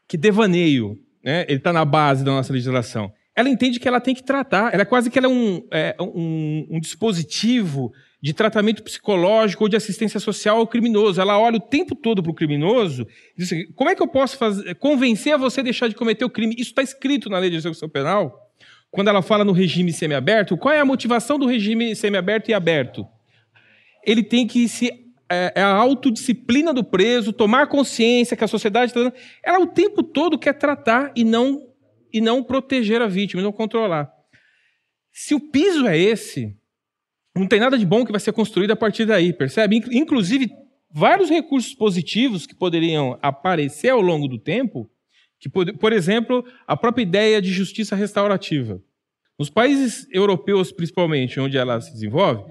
que devaneio, né? ele está na base da nossa legislação. Ela entende que ela tem que tratar, ela é quase que ela é um, é, um, um dispositivo de tratamento psicológico ou de assistência social ao criminoso. Ela olha o tempo todo para o criminoso e diz assim, como é que eu posso fazer, convencer a você a deixar de cometer o crime? Isso está escrito na lei de execução penal. Quando ela fala no regime semiaberto, qual é a motivação do regime semiaberto e aberto? Ele tem que se é, é a autodisciplina do preso, tomar consciência que a sociedade está. Ela o tempo todo quer tratar e não e não proteger a vítima, não controlar. Se o piso é esse, não tem nada de bom que vai ser construído a partir daí, percebe? Inclusive, vários recursos positivos que poderiam aparecer ao longo do tempo, que, por exemplo, a própria ideia de justiça restaurativa. Nos países europeus, principalmente, onde ela se desenvolve,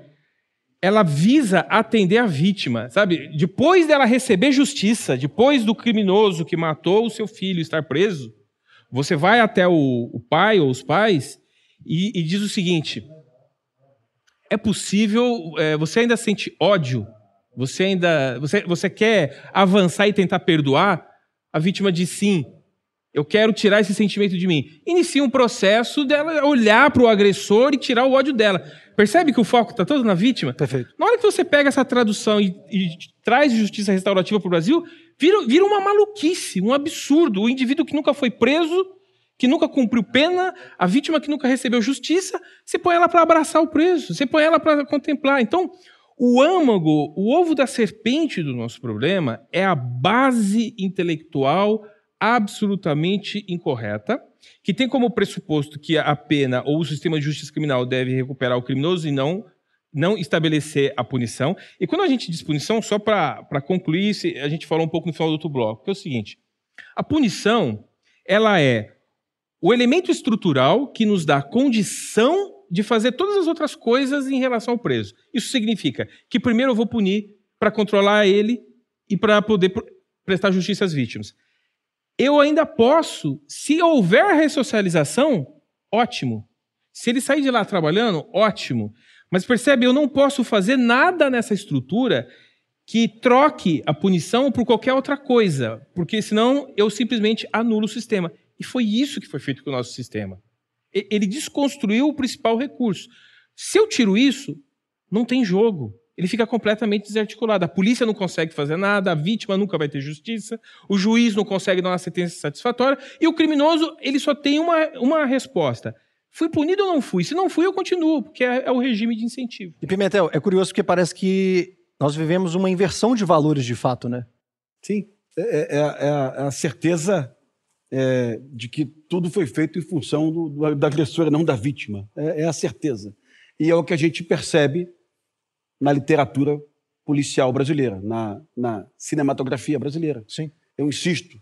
ela visa atender a vítima, sabe? Depois dela receber justiça, depois do criminoso que matou o seu filho estar preso, você vai até o, o pai ou os pais e, e diz o seguinte: é possível, é, você ainda sente ódio, você ainda, você, você quer avançar e tentar perdoar? A vítima diz sim, eu quero tirar esse sentimento de mim. Inicia um processo dela olhar para o agressor e tirar o ódio dela. Percebe que o foco está todo na vítima? Perfeito. Na hora que você pega essa tradução e, e traz justiça restaurativa para o Brasil, vira, vira uma maluquice, um absurdo. O indivíduo que nunca foi preso que nunca cumpriu pena, a vítima que nunca recebeu justiça, você põe ela para abraçar o preso, você põe ela para contemplar. Então, o âmago, o ovo da serpente do nosso problema é a base intelectual absolutamente incorreta, que tem como pressuposto que a pena ou o sistema de justiça criminal deve recuperar o criminoso e não não estabelecer a punição. E quando a gente diz punição, só para concluir, a gente falou um pouco no final do outro bloco, que é o seguinte: a punição ela é o elemento estrutural que nos dá condição de fazer todas as outras coisas em relação ao preso. Isso significa que primeiro eu vou punir para controlar ele e para poder prestar justiça às vítimas. Eu ainda posso, se houver ressocialização, ótimo. Se ele sair de lá trabalhando, ótimo. Mas percebe, eu não posso fazer nada nessa estrutura que troque a punição por qualquer outra coisa, porque senão eu simplesmente anulo o sistema. E foi isso que foi feito com o nosso sistema. Ele desconstruiu o principal recurso. Se eu tiro isso, não tem jogo. Ele fica completamente desarticulado. A polícia não consegue fazer nada, a vítima nunca vai ter justiça, o juiz não consegue dar uma sentença satisfatória, e o criminoso ele só tem uma, uma resposta. Fui punido ou não fui? Se não fui, eu continuo, porque é, é o regime de incentivo. E Pimentel, é curioso porque parece que nós vivemos uma inversão de valores de fato, né? Sim. É, é, é a, é a certeza é, de que tudo foi feito em função do, do, da agressora, não da vítima. É, é, a certeza. E é o que a gente percebe na literatura policial brasileira, na, na cinematografia brasileira. Sim. Eu insisto.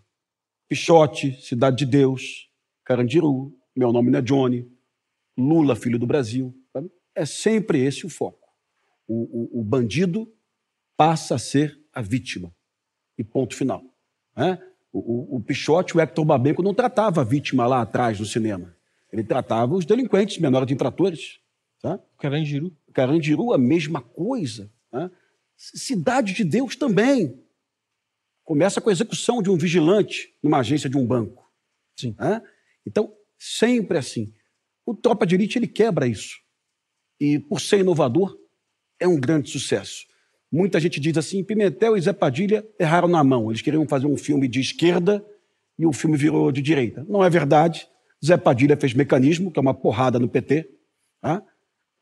Pichote, Cidade de Deus, Carandiru, Meu Nome Não é Johnny, Lula, Filho do Brasil. Sabe? É sempre esse o foco. O, o, o bandido passa a ser a vítima. E ponto final. Né? O, o, o Pichote, o Hector Babenco, não tratava a vítima lá atrás no cinema. Ele tratava os delinquentes, menores infratores. Tá? Carandiru. Carandiru, a mesma coisa. Tá? Cidade de Deus também. Começa com a execução de um vigilante numa agência de um banco. Sim. Tá? Então, sempre assim. O Tropa de Elite, ele quebra isso. E, por ser inovador, é um grande sucesso. Muita gente diz assim: Pimentel e Zé Padilha erraram na mão. Eles queriam fazer um filme de esquerda e o filme virou de direita. Não é verdade. Zé Padilha fez Mecanismo, que é uma porrada no PT. Tá?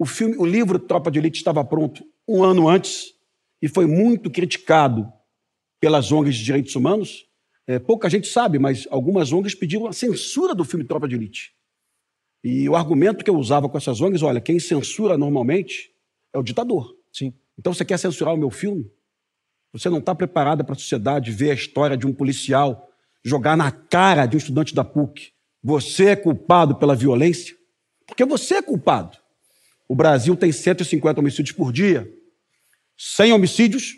O, filme, o livro Tropa de Elite estava pronto um ano antes e foi muito criticado pelas ONGs de direitos humanos. É, pouca gente sabe, mas algumas ONGs pediram a censura do filme Tropa de Elite. E o argumento que eu usava com essas ONGs, olha, quem censura normalmente é o ditador. Sim. Então você quer censurar o meu filme? Você não está preparada para a sociedade ver a história de um policial jogar na cara de um estudante da PUC. Você é culpado pela violência? Porque você é culpado. O Brasil tem 150 homicídios por dia, 100 homicídios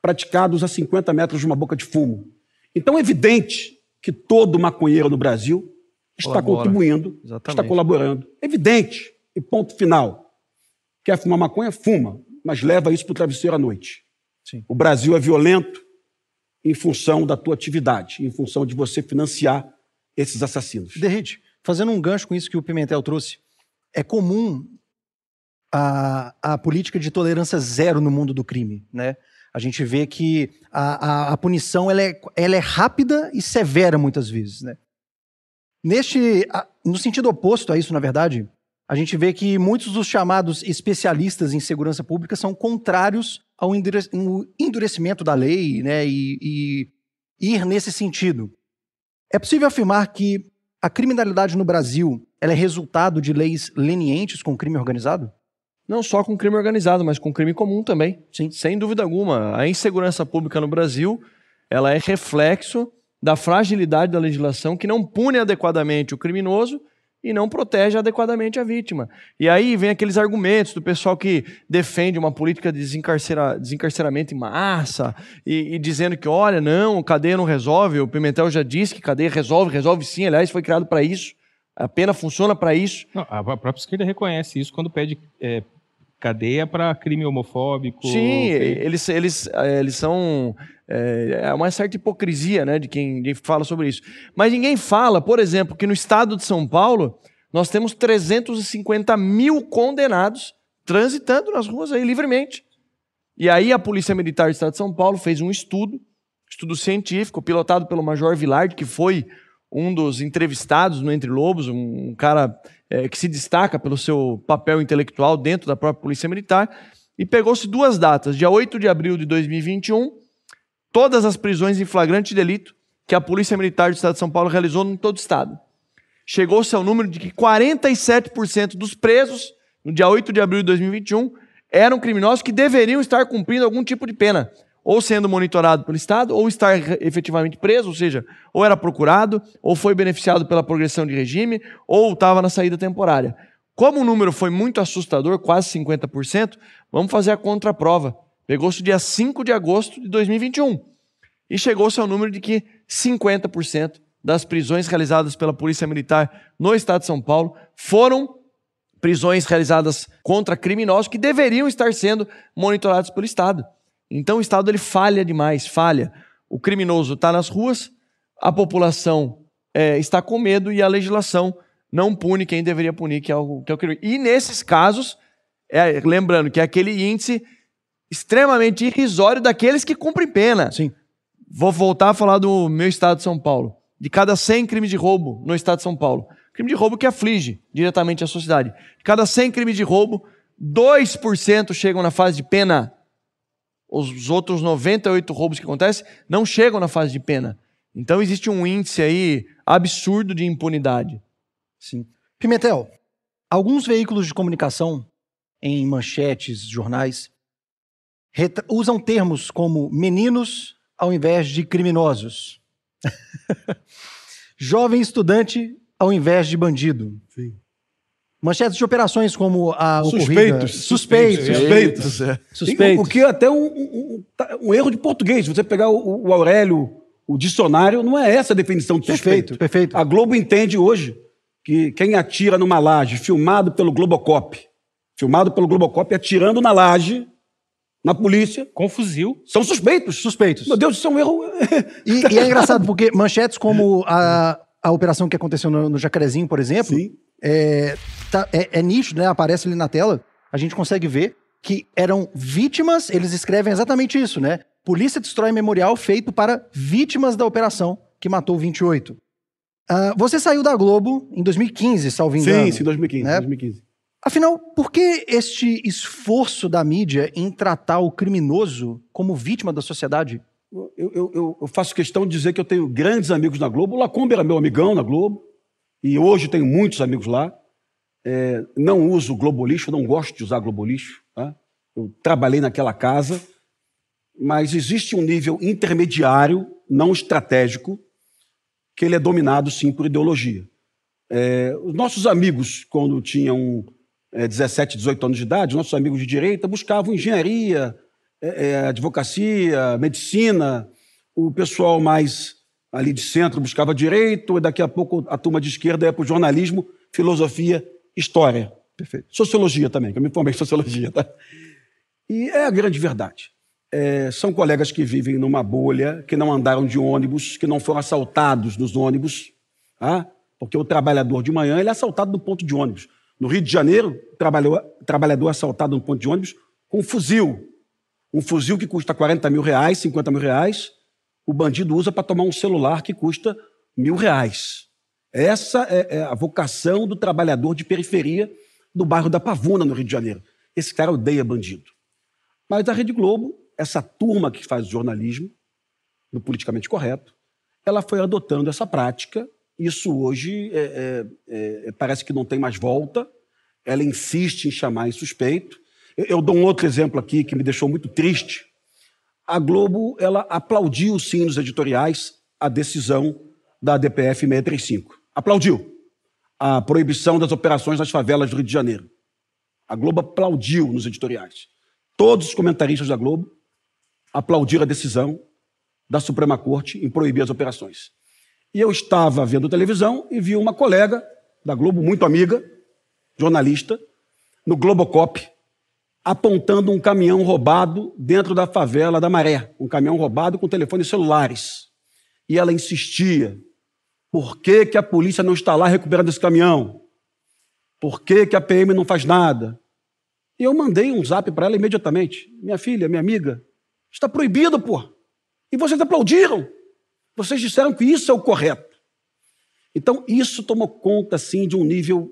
praticados a 50 metros de uma boca de fumo. Então é evidente que todo maconheiro no Brasil está Colabora. contribuindo, Exatamente. está colaborando. Evidente. E ponto final. Quer fumar maconha? Fuma, mas leva isso para o travesseiro à noite. Sim. O Brasil é violento em função da tua atividade, em função de você financiar esses assassinos. Derrite, fazendo um gancho com isso que o Pimentel trouxe, é comum a, a política de tolerância zero no mundo do crime, né? A gente vê que a, a, a punição ela é, ela é rápida e severa muitas vezes, né? Neste, no sentido oposto a isso, na verdade, a gente vê que muitos dos chamados especialistas em segurança pública são contrários ao endure- endurecimento da lei, né? E, e ir nesse sentido. É possível afirmar que a criminalidade no Brasil é resultado de leis lenientes com o crime organizado? Não só com crime organizado, mas com crime comum também. Sim. Sem dúvida alguma. A insegurança pública no Brasil, ela é reflexo da fragilidade da legislação que não pune adequadamente o criminoso e não protege adequadamente a vítima. E aí vem aqueles argumentos do pessoal que defende uma política de desencarcera- desencarceramento em massa e, e dizendo que, olha, não, cadeia não resolve. O Pimentel já disse que cadeia resolve, resolve sim. Aliás, foi criado para isso. A pena funciona para isso. Não, a própria esquerda reconhece isso quando pede é, cadeia para crime homofóbico. Sim, crime- eles, eles, eh, eles são. É é uma certa hipocrisia né, de quem, de quem fala sobre isso. Mas ninguém fala, por exemplo, que no estado de São Paulo nós temos 350 mil condenados transitando nas ruas aí livremente. E aí a Polícia Militar do Estado de São Paulo fez um estudo, estudo científico, pilotado pelo Major Villard, que foi um dos entrevistados no Entre Lobos, um, cara eh, que se destaca pelo seu papel intelectual dentro da própria Polícia Militar, e pegou-se duas datas, dia 8 de abril de 2021, todas as prisões em flagrante delito que a Polícia Militar do Estado de São Paulo realizou em todo o Estado. Chegou-se ao número de que 47% dos presos, no dia 8 de abril de 2021, eram criminosos que deveriam estar cumprindo algum tipo de pena, ou sendo monitorado pelo Estado, ou estar efetivamente preso, ou seja, ou era procurado, ou foi beneficiado pela progressão de regime, ou estava na saída temporária. Como o número foi muito assustador, quase 50%, vamos fazer a contraprova. Pegou-se o dia 5 de agosto de 2021 e chegou-se ao número de que 50% das prisões realizadas pela Polícia Militar no estado de São Paulo foram prisões realizadas contra criminosos que deveriam estar sendo monitorados pelo Estado. Então o Estado ele falha demais, falha. O criminoso está nas ruas, a população eh, está com medo e a legislação não pune quem deveria punir, que é o, que é o crime. E nesses casos, é, lembrando que é aquele índice extremamente irrisório daqueles que cumprem pena. Sim. Vou voltar a falar do meu estado de São Paulo. De cada 100 crimes de roubo no estado de São Paulo, crime de roubo que aflige diretamente a sociedade. De cada 100 crimes de roubo, 2% chegam na fase de pena. Os outros 98 roubos que acontecem não chegam na fase de pena. Então existe um índice aí absurdo de impunidade. Sim. Pimentel, alguns veículos de comunicação, em manchetes, jornais, usam termos como meninos ao invés de criminosos. Jovem estudante ao invés de bandido. Manchetes de operações como a ocorrida... Suspeitos. Suspeitos. Suspeitos. é. Suspeitos. O que é até um, um- um- um erro de português. Você pegar o, o Aurélio, o dicionário, não é essa a definição de suspeito. Perfeito. A Globo entende hoje que quem atira numa laje, filmado pelo Globocop, filmado pelo Globocop atirando na laje, na polícia. Com fuzil. São suspeitos. Suspeitos. Meu Deus, isso é um erro. E, e é engraçado porque manchetes como a, a operação que aconteceu no, no Jacarezinho, por exemplo, é, tá- é, é nítido, né? Aparece ali na tela, a gente consegue ver que eram vítimas, eles escrevem exatamente isso, né? Polícia destrói memorial feito para vítimas da operação que matou 28. Ah, você saiu da Globo em 2015, salvo engano. Sim, sim, 2015. né? 2015. Afinal, por que este esforço da mídia em tratar o criminoso como vítima da sociedade? Eu, eu- eu- eu faço questão de dizer que eu tenho grandes amigos na Globo. O Lacombe era meu amigão na Globo. E hoje tenho muitos amigos lá. É, não uso Globo Lixo, não gosto de usar Globo Lixo. tá? Eu trabalhei naquela casa, mas existe um nível intermediário, não estratégico, que ele é dominado sim por ideologia. É, os nossos amigos, quando tinham é, 17, 18 anos de idade, nossos amigos de direita buscavam engenharia, é, é, advocacia, medicina, o pessoal mais ali de centro buscava direito, e daqui a pouco a turma de esquerda ia para o jornalismo, filosofia, história. Perfeito. Sociologia também, que eu me formei em sociologia. Tá? E é a grande verdade. É, são colegas que vivem numa bolha, que não andaram de ônibus, que não foram assaltados nos ônibus, tá? porque o trabalhador de manhã ele é assaltado no ponto de ônibus. No Rio de Janeiro, o trabalhador assaltado no ponto de ônibus com um fuzil. Um fuzil que custa 40 mil reais, 50 mil reais, o bandido usa para tomar um celular que custa mil reais. Essa é, é a vocação do trabalhador de periferia do bairro da Pavuna, no Rio de Janeiro. Esse cara odeia bandido. Mas a Rede Globo, essa turma que faz jornalismo, no politicamente correto, ela foi adotando essa prática. Isso hoje é, é, é, parece que não tem mais volta. Ela insiste em chamar em suspeito. Eu, eu dou um outro exemplo aqui que me deixou muito triste a Globo ela aplaudiu sim nos editoriais a decisão da DPF 635. Aplaudiu a proibição das operações nas favelas do Rio de Janeiro. A Globo aplaudiu nos editoriais. Todos os comentaristas da Globo aplaudiram a decisão da Suprema Corte em proibir as operações. E eu estava vendo televisão e vi uma colega da Globo, muito amiga, jornalista, no Globocop, apontando um caminhão roubado dentro da favela da Maré, um caminhão roubado com telefones celulares. E ela insistia: por que, que a polícia não está lá recuperando esse caminhão? Por que, que a PM não faz nada? E eu mandei um zap para ela imediatamente: minha filha, minha amiga, está proibido, pô. E vocês aplaudiram. Vocês disseram que isso é o correto. Então, isso tomou conta, assim, de um nível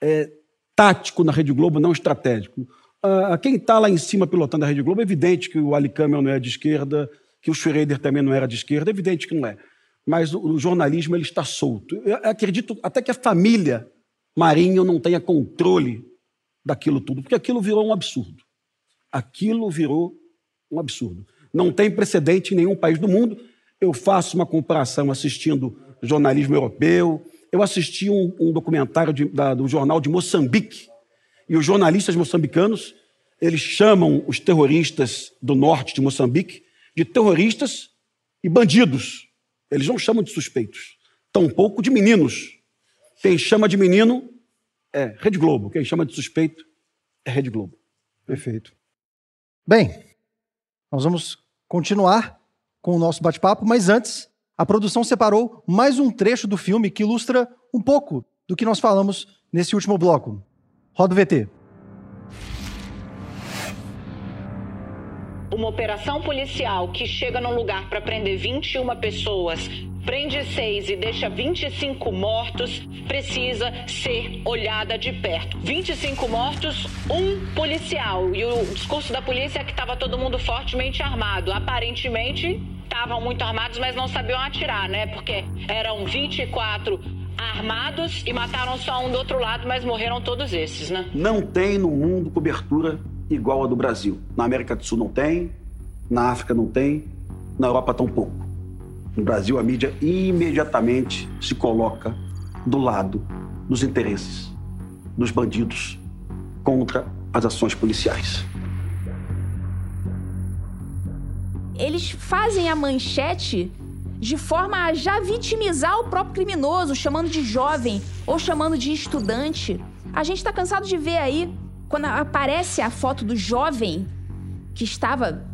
é, tático na Rede Globo, não estratégico. Uh, quem está lá em cima pilotando a Rede Globo, é evidente que o Ali não é de esquerda, que o Schroeder também não era de esquerda, é evidente que não é. Mas o, jornalismo ele está solto. Eu acredito até que a família Marinho não tenha controle daquilo tudo, porque aquilo virou um absurdo. Aquilo virou um absurdo. Não tem precedente em nenhum país do mundo. Eu faço uma comparação assistindo jornalismo europeu. Eu assisti um, um documentário de, da, do jornal de Moçambique, e os jornalistas moçambicanos, eles chamam os terroristas do norte de Moçambique de terroristas e bandidos. Eles não chamam de suspeitos, tampouco de meninos. Quem chama de menino é Rede Globo, quem chama de suspeito é Rede Globo. Perfeito. Bem, nós vamos continuar com o nosso bate-papo, mas antes, a produção separou mais um trecho do filme que ilustra um pouco do que nós falamos nesse último bloco. Roda o VT. Uma operação policial que chega num lugar para prender 21 pessoas, prende seis e deixa 25 mortos, precisa ser olhada de perto. 25 mortos, um policial. E o discurso da polícia é que estava todo mundo fortemente armado. Aparentemente, estavam muito armados, mas não sabiam atirar, né? Porque eram 24 armados e mataram só um do outro lado, mas morreram todos esses, né? Não tem no mundo cobertura igual a do Brasil. Na América do Sul não tem, na África não tem, na Europa tampouco. No Brasil, a mídia imediatamente se coloca do lado dos interesses dos bandidos contra as ações policiais. Eles fazem a manchete de forma a já vitimizar o próprio criminoso, chamando de jovem ou chamando de estudante. A gente está cansado de ver aí, quando aparece a foto do jovem que estava,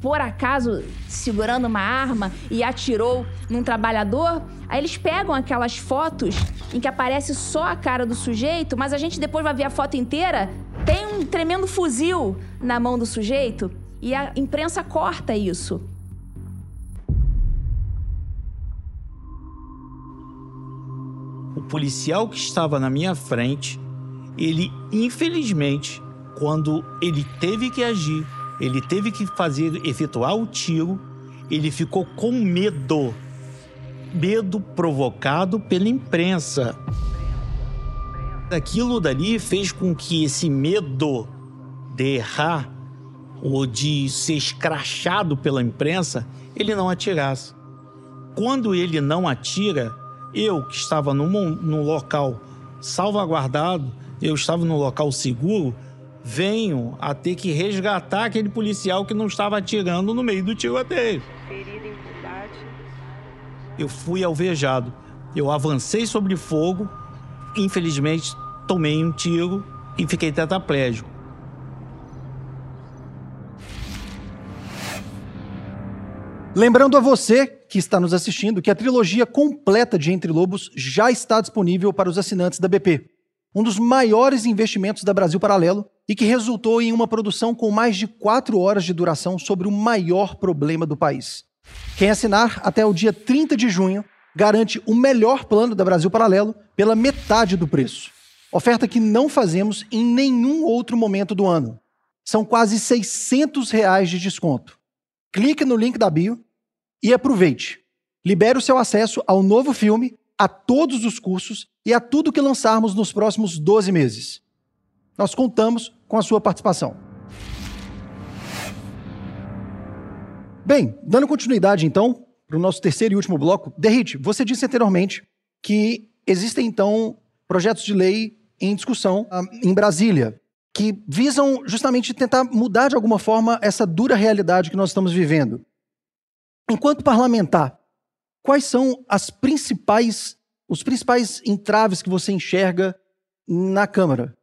por acaso, segurando uma arma e atirou num trabalhador, aí eles pegam aquelas fotos em que aparece só a cara do sujeito, mas a gente depois vai ver a foto inteira, tem um tremendo fuzil na mão do sujeito e a imprensa corta isso. policial que estava na minha frente, ele infelizmente, quando ele teve que agir, ele teve que fazer efetuar o tiro, ele ficou com medo. Medo provocado pela imprensa. Aquilo dali fez com que esse medo de errar ou de ser escrachado pela imprensa, ele não atirasse. Quando ele não atira, eu que estava num, num local salvaguardado, eu estava num local seguro, venho a ter que resgatar aquele policial que não estava atirando no meio do tiroteio. Eu fui alvejado. Eu avancei sobre fogo, infelizmente tomei um tiro e fiquei tetraplégico. Lembrando a você que está nos assistindo que a trilogia completa de Entre Lobos já está disponível para os assinantes da BP, um dos maiores investimentos da Brasil Paralelo e que resultou em uma produção com mais de quatro horas de duração sobre o maior problema do país. Quem assinar até o dia 30 de junho garante o melhor plano da Brasil Paralelo pela metade do preço. Oferta que não fazemos em nenhum outro momento do ano. São quase 600 reais de desconto. Clique no link da bio e aproveite. Libere o seu acesso ao novo filme, a todos os cursos e a tudo que lançarmos nos próximos 12 meses. Nós contamos com a sua participação. Bem, dando continuidade então para o nosso terceiro e último bloco, Derrite, você disse anteriormente que existem então projetos de lei em discussão uh, em Brasília que visam justamente tentar mudar de alguma forma essa dura realidade que nós estamos vivendo. Enquanto parlamentar, quais são as principais os principais entraves que você enxerga na Câmara?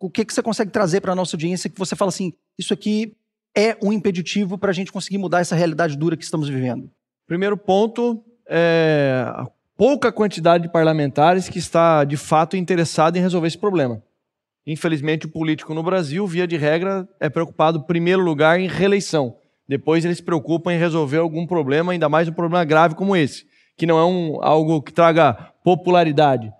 O que, que você consegue trazer para a nossa audiência que você fala assim, isso aqui é um impeditivo para a gente conseguir mudar essa realidade dura que estamos vivendo? Primeiro ponto é a pouca quantidade de parlamentares que está de fato interessado em resolver esse problema. Infelizmente, o político no Brasil, via de regra, é preocupado, em primeiro lugar, em reeleição. Depois, ele se preocupa em resolver algum problema, ainda mais um problema grave como esse, que não é um, algo que traga popularidade.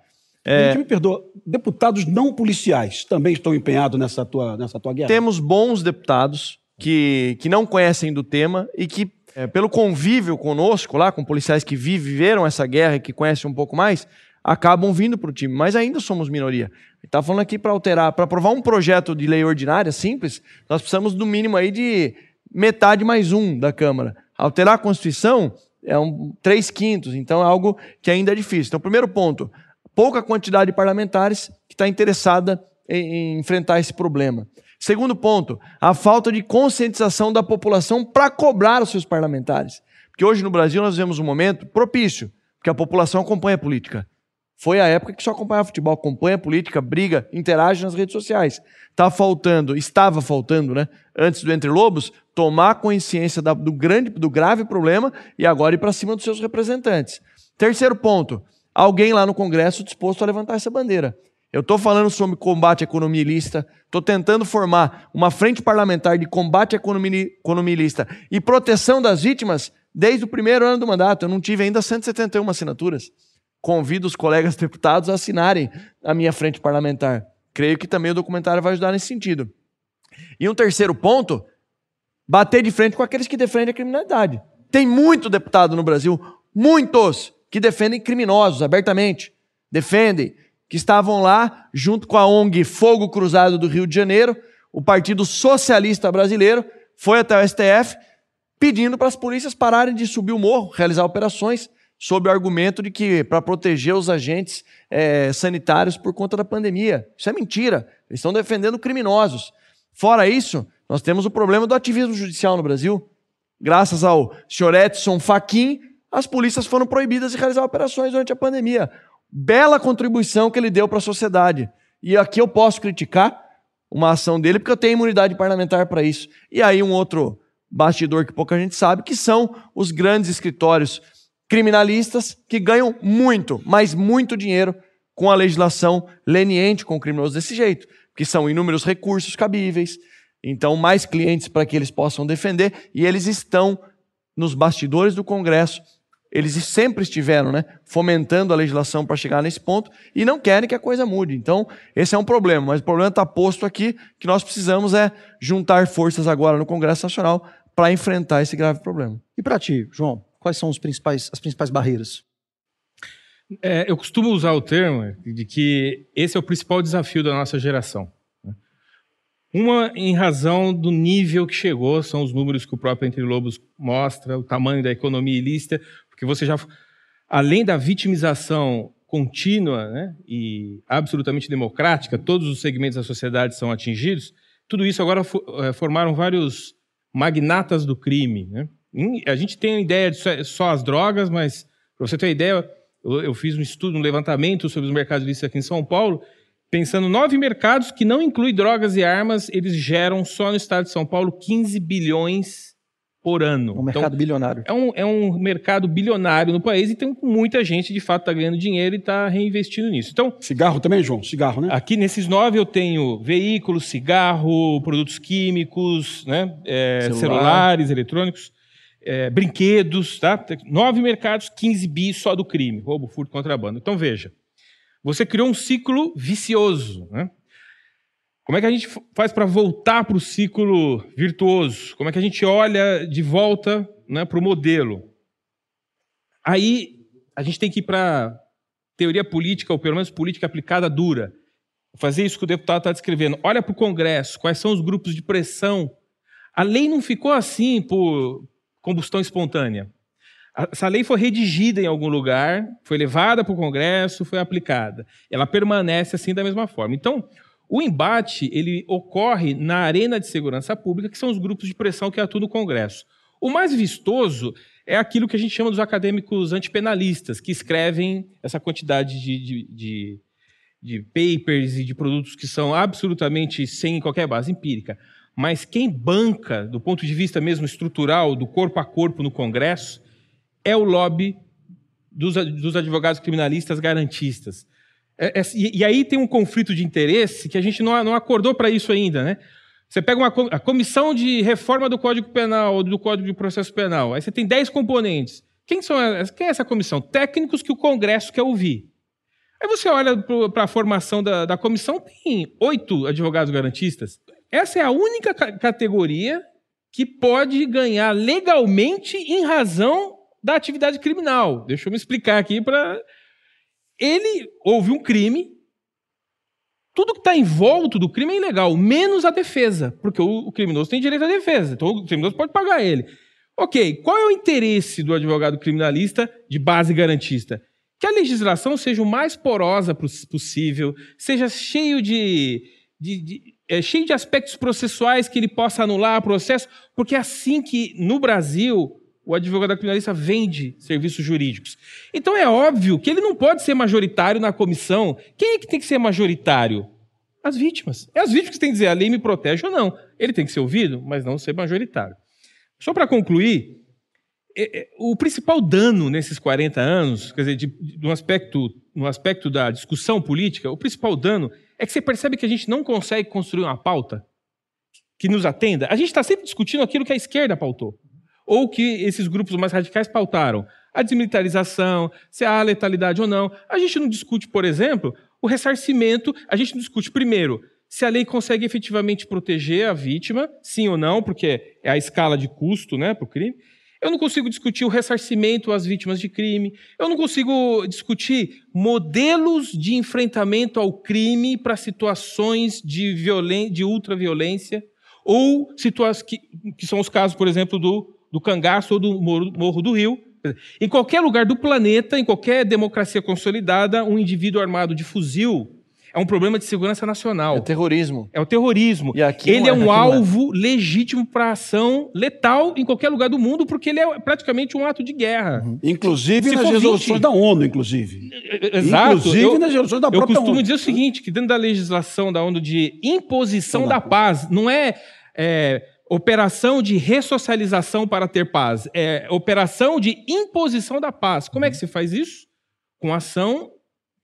É... Me perdoa, deputados não policiais também estão empenhados nessa tua, nessa tua guerra? Temos bons deputados que, que não conhecem do tema e que, é, pelo convívio conosco lá, com policiais que viveram essa guerra e que conhecem um pouco mais, acabam vindo para o time. Mas ainda somos minoria. Está falando aqui para alterar, para aprovar um projeto de lei ordinária simples, nós precisamos do mínimo aí de metade mais um da Câmara. Alterar a Constituição é um três quintos, então é algo que ainda é difícil. Então, primeiro ponto, pouca quantidade de parlamentares que está interessada em, em enfrentar esse problema. Segundo ponto, a falta de conscientização da população para cobrar os seus parlamentares. Porque hoje no Brasil nós vivemos um momento propício, porque a população acompanha a política. Foi a época que só acompanha futebol, acompanha política, briga, interage nas redes sociais. Está faltando, estava faltando, né? Antes do Entre Lobos, tomar consciência do grande, do grave problema e agora ir para cima dos seus representantes. Terceiro ponto, alguém lá no Congresso disposto a levantar essa bandeira. Eu estou falando sobre combate à economia ilícita, estou tentando formar uma frente parlamentar de combate à economia ilícita e proteção das vítimas desde o primeiro ano do mandato. Eu não tive ainda 171 assinaturas. Convido os colegas deputados a assinarem a minha frente parlamentar. Creio que também o documentário vai ajudar nesse sentido. E um terceiro ponto, bater de frente com aqueles que defendem a criminalidade. Tem muito deputado no Brasil, muitos, que defendem criminosos abertamente. Defendem que estavam lá junto com a ONG Fogo Cruzado do Rio de Janeiro, o Partido Socialista Brasileiro foi até o STF pedindo para as polícias pararem de subir o morro, realizar operações, sob o argumento de que para proteger os agentes é, sanitários por conta da pandemia. Isso é mentira. Eles estão defendendo criminosos. Fora isso, nós temos o problema do ativismo judicial no Brasil. Graças ao senhor Edson Fachin, as polícias foram proibidas de realizar operações durante a pandemia bela contribuição que ele deu para a sociedade. E aqui eu posso criticar uma ação dele porque eu tenho imunidade parlamentar para isso. E aí um outro bastidor que pouca gente sabe, que são os grandes escritórios criminalistas que ganham muito, mas muito dinheiro com a legislação leniente com o criminoso desse jeito, que são inúmeros recursos cabíveis, então mais clientes para que eles possam defender, e eles estão nos bastidores do Congresso eles sempre estiveram né, fomentando a legislação para chegar nesse ponto e não querem que a coisa mude. Então, esse é um problema, mas o problema está posto aqui, que nós precisamos é juntar forças agora no Congresso Nacional para enfrentar esse grave problema. E para ti, João, quais são principais, as principais barreiras? É, eu costumo usar o termo de que esse é o principal desafio da nossa geração. Né? Uma em razão do nível que chegou, são os números que o próprio Entre Lobos mostra, o tamanho da economia ilícita, porque você já, além da vitimização contínua né, e absolutamente democrática, todos os segmentos da sociedade são atingidos, tudo isso agora eh, formaram vários magnatas do crime. Né? A gente tem a ideia de só as drogas, mas, para você ter uma ideia, eu fiz um estudo, um levantamento sobre os mercados ilícitos aqui em São Paulo, pensando nove mercados que não incluem drogas e armas, eles geram só no estado de São Paulo 15 bilhões por ano. Um mercado então, bilionário. É um, é um mercado bilionário no país e tem muita gente, de fato, está ganhando dinheiro e está reinvestindo nisso. Então, cigarro também, João? Cigarro, né? Aqui nesses nove eu tenho veículos, cigarro, produtos químicos, né? É, Celular. celulares, eletrônicos, é, brinquedos, tá? Nove mercados, 15 bi só do crime, roubo, furto, contrabando. Então veja, você criou um ciclo vicioso. Né? Como é que a gente faz para voltar para o ciclo virtuoso? Como é que a gente olha de volta né, para o modelo? Aí a gente tem que ir para teoria política, ou pelo menos política aplicada dura. Fazer isso que o deputado está descrevendo. Olha para o Congresso, quais são os grupos de pressão. A lei não ficou assim por combustão espontânea. Essa lei foi redigida em algum lugar, foi levada para o Congresso, foi aplicada. Ela permanece assim da mesma forma. Então, o embate ele ocorre na arena de segurança pública, que são os grupos de pressão que atuam no Congresso. O mais vistoso é aquilo que a gente chama dos acadêmicos antipenalistas, que escrevem essa quantidade de, de, de, de papers e de produtos que são absolutamente sem qualquer base empírica. Mas quem banca, do ponto de vista mesmo estrutural, do corpo a corpo no Congresso, é o lobby dos, dos advogados criminalistas garantistas. É, é, e, e, aí tem um conflito de interesse que a gente não, não acordou para isso ainda, né? Você pega uma, a comissão de reforma do Código Penal ou do Código de Processo Penal, aí você tem 10 componentes. Quem, são, quem é essa comissão? Técnicos que o Congresso quer ouvir. Aí você olha para a formação da, da comissão, tem oito advogados garantistas. Essa é a única categoria que pode ganhar legalmente em razão da atividade criminal. Deixa eu me explicar aqui para. Ele houve um crime. Tudo que está em volta do crime é ilegal, menos a defesa, porque o, criminoso tem direito à defesa, então o criminoso pode pagar ele. Ok, qual é o interesse do advogado criminalista de base garantista? Que a legislação seja o mais porosa possível, seja cheio de, de, de é, cheio de aspectos processuais que ele possa anular processo, porque é assim que no Brasil o advogado criminalista vende serviços jurídicos. Então é óbvio que ele não pode ser majoritário na comissão. Quem é que tem que ser majoritário? As vítimas. É as vítimas que têm que dizer a lei me protege ou não. Ele tem que ser ouvido, mas não ser majoritário. Só para concluir, é, é, o principal dano nesses 40 anos, quer dizer, de, de, um aspecto, no aspecto da discussão política, o principal dano é que você percebe que a gente não consegue construir uma pauta que nos atenda. A gente está sempre discutindo aquilo que a esquerda pautou ou que esses grupos mais radicais pautaram. A desmilitarização, se há letalidade ou não. A gente não discute, por exemplo, o ressarcimento. A gente não discute, primeiro, se a lei consegue efetivamente proteger a vítima, sim ou não, porque é a escala de custo né, para o crime. Eu não consigo discutir o ressarcimento às vítimas de crime. Eu não consigo discutir modelos de enfrentamento ao crime para situações de, violen de ultraviolência ou situações que, que são os casos, por exemplo, do do cangaço ou do morro do rio. Em qualquer lugar do planeta, em qualquer democracia consolidada, um indivíduo armado de fuzil é um problema de segurança nacional. É o terrorismo. É o terrorismo. ele é, é um alvo é. legítimo para ação letal em qualquer lugar do mundo, porque ele é praticamente um ato de guerra. Uhum. Inclusive Se nas resoluções 20... da ONU, inclusive. Exato. Inclusive eu, nas resoluções da própria ONU. Eu costumo ONU. dizer o seguinte, que dentro da legislação da ONU de imposição da paz, não é, é operação de ressocialização para ter paz, é operação de imposição da paz. Como é que se faz isso? Com ação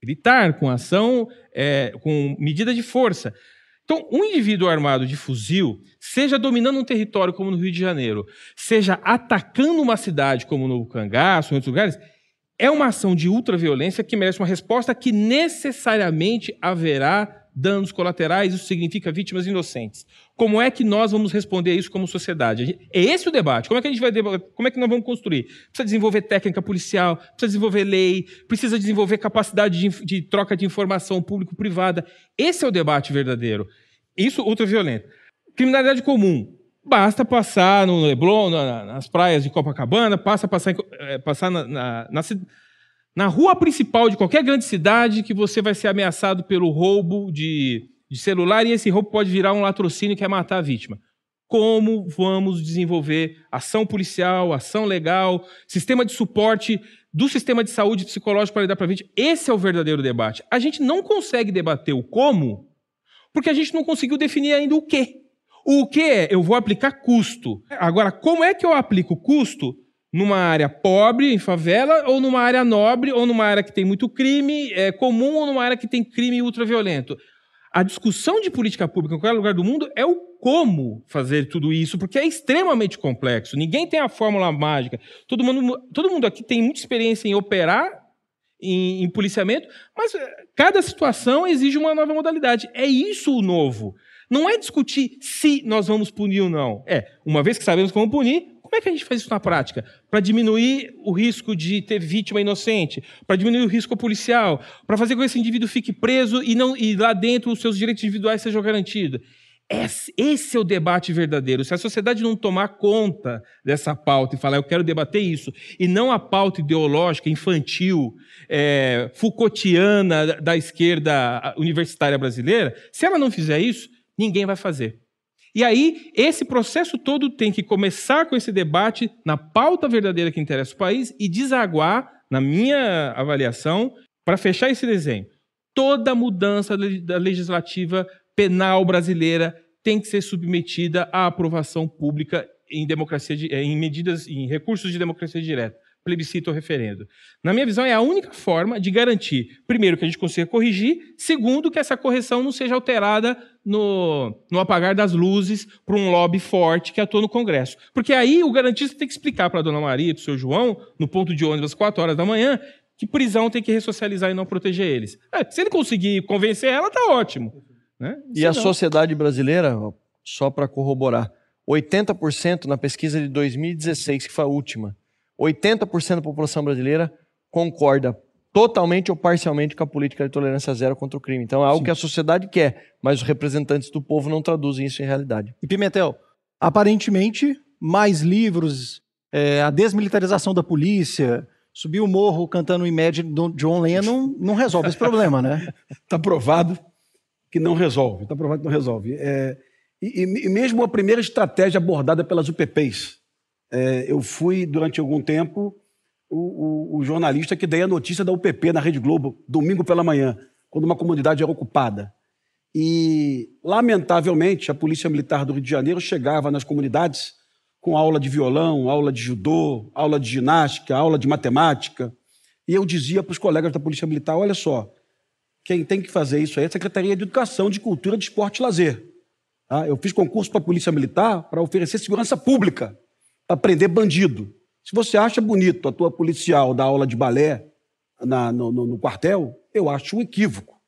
militar, com ação, é, com medida de força. Então, um indivíduo armado de fuzil, seja dominando um território como no Rio de Janeiro, seja atacando uma cidade como no Cangaço, em outros lugares, é uma ação de ultraviolência que merece uma resposta que necessariamente haverá danos colaterais, isso significa vítimas inocentes. Como é que nós vamos responder a isso como sociedade? É esse o debate. Como é que a gente vai como é que nós vamos construir? Precisa desenvolver técnica policial, precisa desenvolver lei, precisa desenvolver capacidade de, de troca de informação público-privada. Esse é o debate verdadeiro. Isso, ultraviolento. Criminalidade comum. Basta passar no Leblon, na- nas praias de Copacabana, passa passar, eh, passar na, na, na na rua principal de qualquer grande cidade que você vai ser ameaçado pelo roubo de, de celular e esse roubo pode virar um latrocínio que é matar a vítima. Como vamos desenvolver ação policial, ação legal, sistema de suporte do sistema de saúde psicológico para lidar para a vítima? Esse é o verdadeiro debate. A gente não consegue debater o como porque a gente não conseguiu definir ainda o quê. O que é? Eu vou aplicar custo. Agora, como é que eu aplico custo numa área pobre, em favela, ou numa área nobre, ou numa área que tem muito crime é, comum, ou numa área que tem crime ultraviolento? A discussão de política pública em qualquer lugar do mundo é o como fazer tudo isso, porque é extremamente complexo. Ninguém tem a fórmula mágica. Todo mundo, todo mundo aqui tem muita experiência em operar em, em policiamento, mas eh, cada situação exige uma nova modalidade. É isso o novo. Não é discutir se nós vamos punir ou não. É, uma vez que sabemos como punir, como é que a gente faz isso na prática? Para diminuir o risco de ter vítima inocente, para diminuir o risco policial, para fazer com que esse indivíduo fique preso e, não, e lá dentro os seus direitos individuais sejam garantidos. Esse, esse é o debate verdadeiro. Se a sociedade não tomar conta dessa pauta e falar, eu quero debater isso, e não a pauta ideológica, infantil, é, Foucaultiana da- da esquerda universitária brasileira, se ela não fizer isso, ninguém vai fazer. E aí, esse processo todo tem que começar com esse debate na pauta verdadeira que interessa o país e desaguar, na minha avaliação, para fechar esse desenho. Toda mudança da legislativa penal brasileira tem que ser submetida à aprovação pública em democracia eh, em medidas em recursos de democracia direta, plebiscito ou referendo. Na minha visão é a única forma de garantir, primeiro que a gente consiga corrigir, segundo que essa correção não seja alterada no, no apagar das luzes por um lobby forte que atua no Congresso. Porque aí o garantista tem que explicar para a dona Maria e para o seu João, no ponto de ônibus às 4 horas da manhã, que prisão tem que ressocializar e não proteger eles. É, se ele conseguir convencer ela, tá ótimo. Né? E a sociedade brasileira, só para corroborar, 80% na pesquisa de 2016, que foi a última, 80% da população brasileira concorda totalmente ou parcialmente com a política de tolerância zero contra o crime. Então é algo que a sociedade quer, mas os representantes do povo não traduzem isso em realidade. E Pimentel, aparentemente, mais livros, é, a desmilitarização da polícia, subir o morro cantando Imagine do John Lennon não resolve esse problema, né? Está provado que não resolve. Está provado que não resolve. É, e, e- e mesmo a primeira estratégia abordada pelas UPPs, é, eu fui durante algum tempo o, o- o jornalista que dei a notícia da UPP na Rede Globo, domingo pela manhã, quando uma comunidade era ocupada. E, lamentavelmente, a Polícia Militar do Rio de Janeiro chegava nas comunidades com aula de violão, aula de judô, aula de ginástica, aula de matemática. E eu dizia para os colegas da Polícia Militar: olha só, quem tem que fazer isso aí é a Secretaria de Educação, de Cultura, de Esporte e Lazer. Tá? Eu fiz concurso para a Polícia Militar para oferecer segurança pública, para prender bandido. Se você acha bonito a tua policial dar aula de balé na- no, no- no quartel, eu acho um equívoco.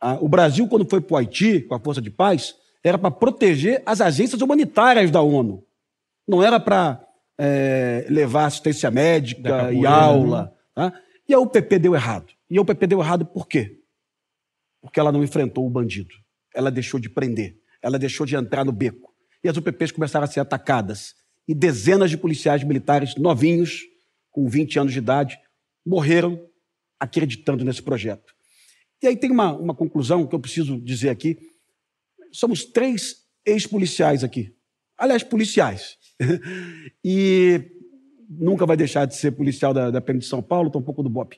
Ah, o Brasil, quando foi para o Haiti, com a Força de Paz, era para proteger as agências humanitárias da ONU. Não era para eh, levar assistência médica capoeira, e aula. tá? E a UPP deu errado. E a UPP deu errado por quê? Porque ela não enfrentou o bandido. Ela deixou de prender. Ela deixou de entrar no beco. E as UPPs começaram a ser atacadas. E dezenas de policiais militares novinhos, com 20 anos de idade, morreram acreditando nesse projeto. E aí tem uma, uma conclusão que eu preciso dizer aqui. Somos três ex-policiais aqui. Aliás, policiais. e nunca vai deixar de ser policial da, da PM de São Paulo, tampouco do BOP.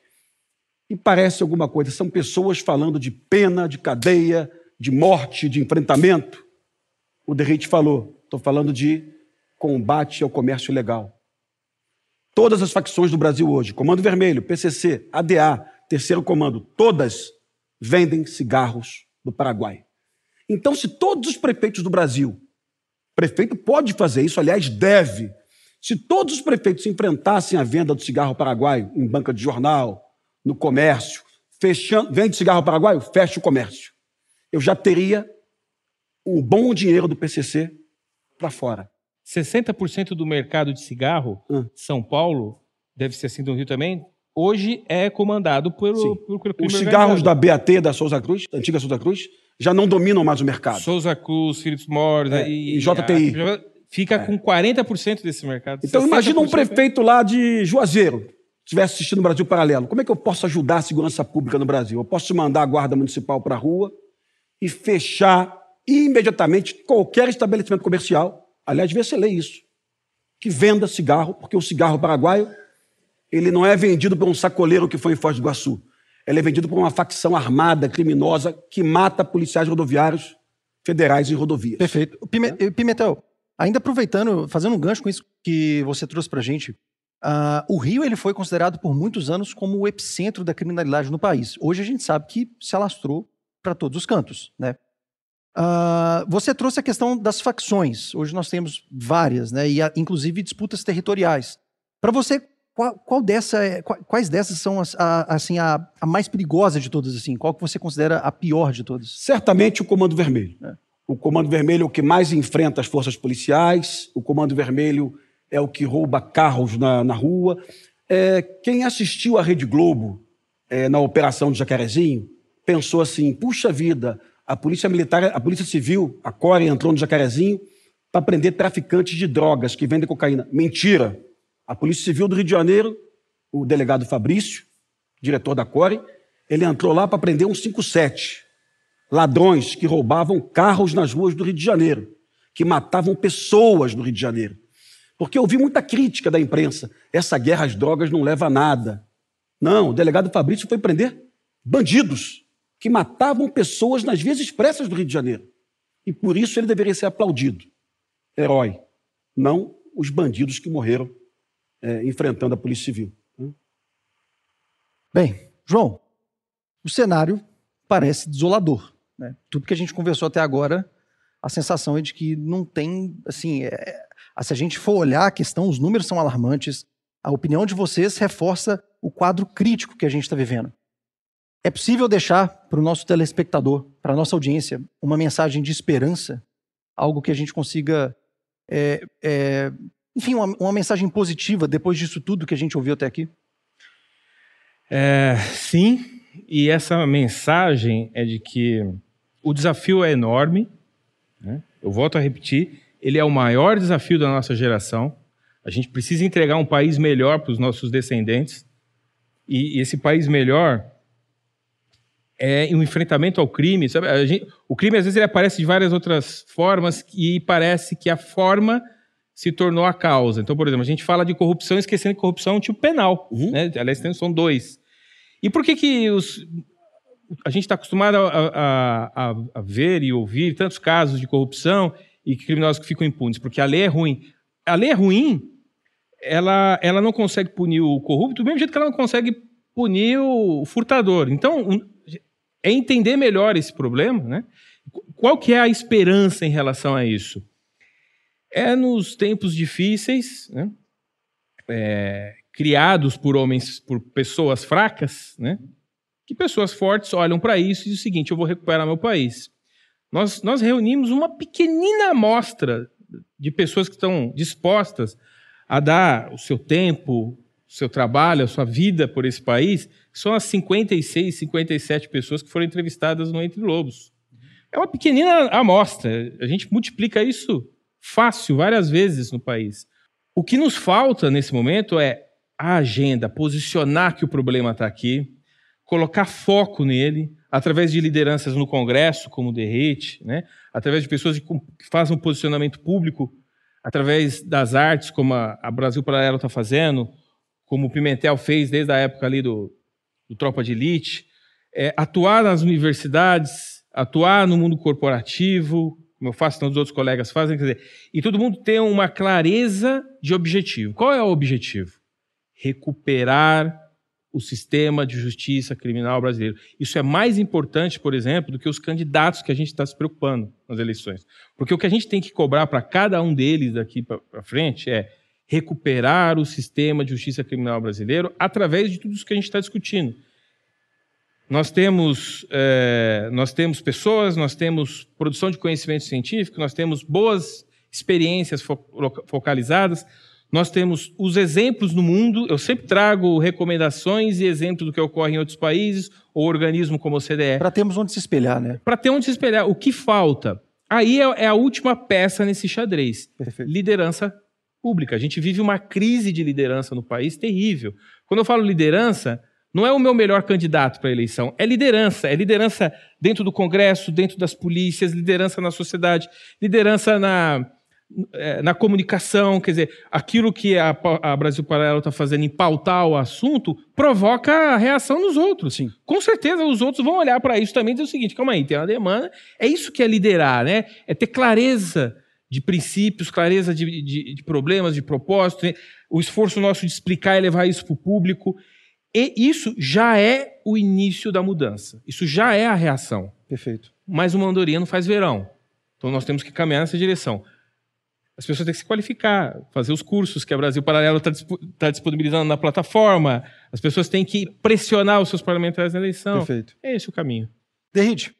E parece alguma coisa. São pessoas falando de pena, de cadeia, de morte, de enfrentamento. O Derrite falou. Estou falando de combate ao comércio ilegal. Todas as facções do Brasil hoje, Comando Vermelho, PCC, ADA, Terceiro Comando, todas vendem cigarros do Paraguai. Então, se todos os prefeitos do Brasil, prefeito pode fazer isso, aliás, deve, se todos os prefeitos enfrentassem a venda do cigarro paraguaio em banca de jornal, no comércio, fechando, vende cigarro paraguaio, fecha o comércio. Eu já teria um bom dinheiro do PCC para fora. 60% do mercado de cigarro de São Paulo, deve ser assim do Rio também, hoje é comandado pelo, pelo crime Os organizado. cigarros da BAT, da Souza Cruz, da antiga Souza Cruz, já não dominam mais o mercado. Souza Cruz, Philips Morris É, e, e JTI. a- fica com 40% desse mercado. Então imagina um 60%. prefeito lá de Juazeiro, estivesse assistindo o Brasil Paralelo. Como é que eu posso ajudar a segurança pública no Brasil? Eu posso mandar a guarda municipal para a rua e fechar imediatamente qualquer estabelecimento comercial. Aliás, devia ser lei isso. Que venda cigarro, porque o cigarro paraguaio ele não é vendido por um sacoleiro que foi em Foz do Iguaçu. Ele é vendido por uma facção armada, criminosa, que mata policiais rodoviários federais em rodovias. Perfeito. Pime- eh, Pimentel, ainda aproveitando, fazendo um gancho com isso que você trouxe pra gente, ah, o Rio ele foi considerado por muitos anos como o epicentro da criminalidade no país. Hoje a gente sabe que se alastrou para todos os cantos, né? Ah, você trouxe a questão das facções. Hoje nós temos várias, né? E inclusive disputas territoriais. Para você, qual, qual dessa é- qua- quais dessas são as- a, assim a, a mais perigosa de todas? Assim, qual que você considera a pior de todas? Certamente o Comando Vermelho. O Comando Vermelho é o que mais enfrenta as forças policiais, o Comando Vermelho é o que rouba carros na, na rua. É, quem assistiu à Rede Globo é, na Operação de Jacarezinho pensou assim: puxa vida, a Polícia Militar, a Polícia Civil, a Core entrou no Jacarezinho para prender traficantes de drogas que vendem cocaína. Mentira! A Polícia Civil do Rio de Janeiro, o delegado Fabrício, diretor da Core, ele entrou lá para prender um 57 ladrões que roubavam carros nas ruas do Rio de Janeiro, que matavam pessoas no Rio de Janeiro. Porque eu ouvi muita crítica da imprensa. Essa guerra às drogas não leva a nada. Não, o delegado Fabrício foi prender bandidos que matavam pessoas nas vias expressas do Rio de Janeiro. E por isso ele deveria ser aplaudido. Herói. Não os bandidos que morreram eh, enfrentando a Polícia Civil. Bem, João, o cenário parece desolador. Né? Tudo que a gente conversou até agora, a sensação é de que não tem, assim, é- se a gente for olhar a questão, os números são alarmantes. A opinião de vocês reforça o quadro crítico que a gente está vivendo. É possível deixar para o nosso telespectador, para a nossa audiência, uma mensagem de esperança, algo que a gente consiga, é, é, enfim, uma, uma mensagem positiva depois disso tudo que a gente ouviu até aqui? É, sim, e essa mensagem é de que o desafio é enorme. né? Eu volto a repetir, ele é o maior desafio da nossa geração. A gente precisa entregar um país melhor para os nossos descendentes. E esse país melhor é um enfrentamento ao crime. Sabe? Gente- o crime, às vezes, ele aparece de várias outras formas e parece que a forma se tornou a causa. Então, por exemplo, a gente fala de corrupção esquecendo que corrupção é um tipo penal. Né? Aliás, são dois. E por que, que os, a gente está acostumado a, a- a- a ver e ouvir tantos casos de corrupção e criminosos que ficam impunes? Porque a lei é ruim. A lei é ruim, ela, ela não consegue punir o corrupto do mesmo jeito que ela não consegue punir o furtador. Então, é entender melhor esse problema, né? Qual que é a esperança em relação a isso? É nos tempos difíceis, né? É, criados por homens, por pessoas fracas, né? Que pessoas fortes olham para isso e dizem o seguinte: eu vou recuperar meu país. Nós, nós reunimos uma pequenina amostra de pessoas que estão dispostas a dar o seu tempo, seu trabalho, a sua vida por esse país, são as 56, 57 pessoas que foram entrevistadas no Entre Lobos. É uma pequenina amostra. A gente multiplica isso fácil, várias vezes no país. O que nos falta nesse momento é a agenda, posicionar que o problema está aqui, colocar foco nele, através de lideranças no Congresso, como o Derrete, né? através de pessoas que fazem um posicionamento público, através das artes, como a Brasil Paralelo está fazendo, como o Pimentel fez desde a época ali do, do Tropa de Elite, é, atuar nas universidades, atuar no mundo corporativo, como eu faço, tantos outros colegas fazem, quer dizer, e todo mundo tem uma clareza de objetivo. Qual é o objetivo? Recuperar o sistema de justiça criminal brasileiro. Isso é mais importante, por exemplo, do que os candidatos que a gente está se preocupando nas eleições. Porque o que a gente tem que cobrar para cada um deles daqui para frente é recuperar o sistema de justiça criminal brasileiro através de tudo isso que a gente está discutindo. Nós temos, é, nós temos pessoas, nós temos produção de conhecimento científico, nós temos boas experiências fo focalizadas, Nós temos os exemplos no mundo, eu sempre trago recomendações e exemplos do que ocorre em outros países, ou organismo como o CDE. Para termos onde se espelhar, né? Para ter onde se espelhar. O que falta? Aí é, é a última peça nesse xadrez. Perfeito. Liderança pública. A gente vive uma crise de liderança no país terrível. Quando eu falo liderança, não é o meu melhor candidato para a eleição, é liderança. É liderança dentro do Congresso, dentro das polícias, liderança na sociedade, liderança na, é, na comunicação. Quer dizer, aquilo que a, a Brasil Paralelo está fazendo em pautar o assunto provoca reação nos outros. Sim. Com certeza os outros vão olhar para isso também e dizer o seguinte: calma aí, tem uma demanda. É isso que é liderar, né? É ter clareza de princípios, clareza de, de, de problemas, de propósito, o esforço nosso de explicar e levar isso para o público. E isso já é o início da mudança. Isso já é a reação. Perfeito. Mas uma andorinha não faz verão. Então nós temos que caminhar nessa direção. As pessoas têm que se qualificar, fazer os cursos que a Brasil Paralelo está tá disponibilizando na plataforma. As pessoas têm que pressionar os seus parlamentares na eleição. Perfeito. É esse o caminho. Derrite,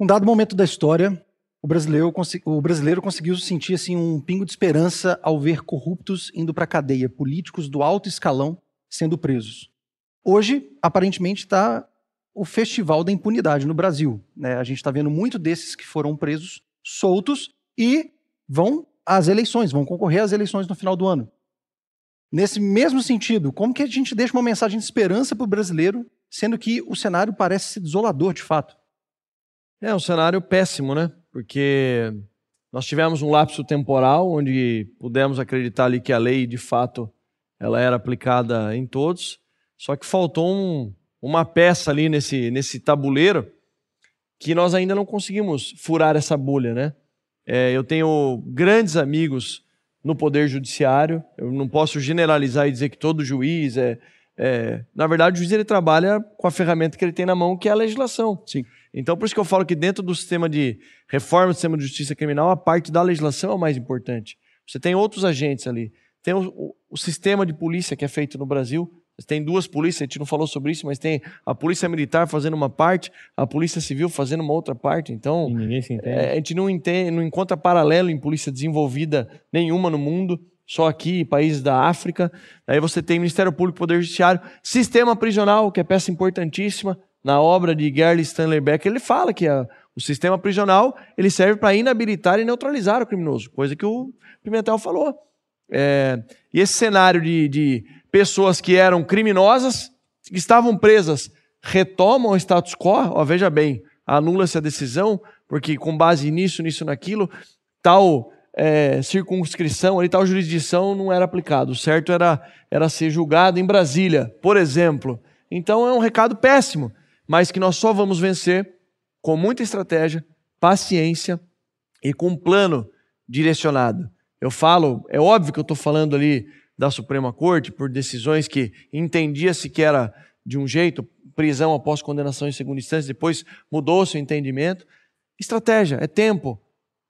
um dado momento da história, o brasileiro, o brasileiro conseguiu sentir assim, um pingo de esperança ao ver corruptos indo para a cadeia, políticos do alto escalão sendo presos. Hoje, aparentemente, está o festival da impunidade no Brasil. Né? A gente está vendo muito desses que foram presos soltos e vão às eleições, vão concorrer às eleições no final do ano. Nesse mesmo sentido, como que a gente deixa uma mensagem de esperança para o brasileiro, sendo que o cenário parece ser desolador de fato? É um cenário péssimo, né? Porque nós tivemos um lapso temporal onde pudemos acreditar ali que a lei, de fato, ela era aplicada em todos. Só que faltou um, uma peça ali nesse, nesse tabuleiro que nós ainda não conseguimos furar essa bolha, né? É, eu tenho grandes amigos no Poder Judiciário, eu não posso generalizar e dizer que todo juiz é. é... Na verdade, o juiz ele trabalha com a ferramenta que ele tem na mão, que é a legislação. Sim. Então, por isso que eu falo que dentro do sistema de reforma do sistema de justiça criminal, a parte da legislação é o mais importante. Você tem outros agentes ali. Tem o, o, o sistema de polícia que é feito no Brasil, tem duas polícias, a gente não falou sobre isso, mas tem a polícia militar fazendo uma parte, a polícia civil fazendo uma outra parte. Então, é, a gente não, entende, não encontra paralelo em polícia desenvolvida nenhuma no mundo, só aqui, países da África. Aí você tem Ministério Público, Poder Judiciário, sistema prisional, que é peça importantíssima. Na obra de Gerli Stanley Beck, ele fala que a, o sistema prisional ele serve para inabilitar e neutralizar o criminoso, coisa que o Pimentel falou. É, e esse cenário de, de pessoas que eram criminosas, que estavam presas, retomam o status quo, ó, veja bem, anula-se a decisão, porque com base nisso, nisso, naquilo, tal é, circunscrição, ali, tal jurisdição não era aplicado. O certo era, era ser julgado em Brasília, por exemplo. Então é um recado péssimo, mas que nós só vamos vencer com muita estratégia, paciência e com um plano direcionado. Eu falo, é óbvio que eu estou falando ali da Suprema Corte por decisões que entendia-se que era de um jeito, prisão após condenação em segunda instância, depois mudou-se o entendimento. Estratégia, é tempo.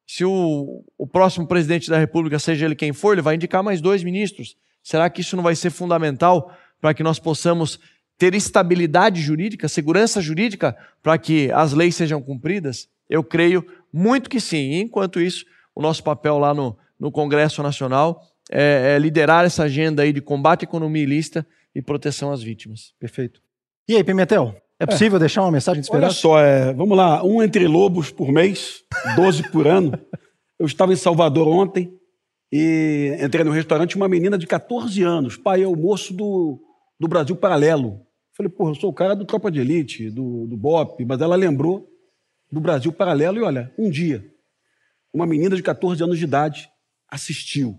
Se o, o próximo presidente da República, seja ele quem for, ele vai indicar mais dois ministros. Será que isso não vai ser fundamental para que nós possamos ter estabilidade jurídica, segurança jurídica, para que as leis sejam cumpridas? Eu creio muito que sim. E, enquanto isso, o nosso papel lá no, no Congresso Nacional é, é liderar essa agenda aí de combate à economia ilícita e proteção às vítimas. Perfeito. E aí, Pimentel? É possível é. deixar uma mensagem de esperança? Olha só, é, vamos lá, um entre lobos por mês, 12 por ano. Eu estava em Salvador ontem e entrei no restaurante uma menina de 14 anos. Pai, é o moço do, do Brasil Paralelo. Falei, porra, eu sou o cara do Tropa de Elite, do, do BOP, mas ela lembrou do Brasil Paralelo e olha, um dia, uma menina de 14 anos de idade assistiu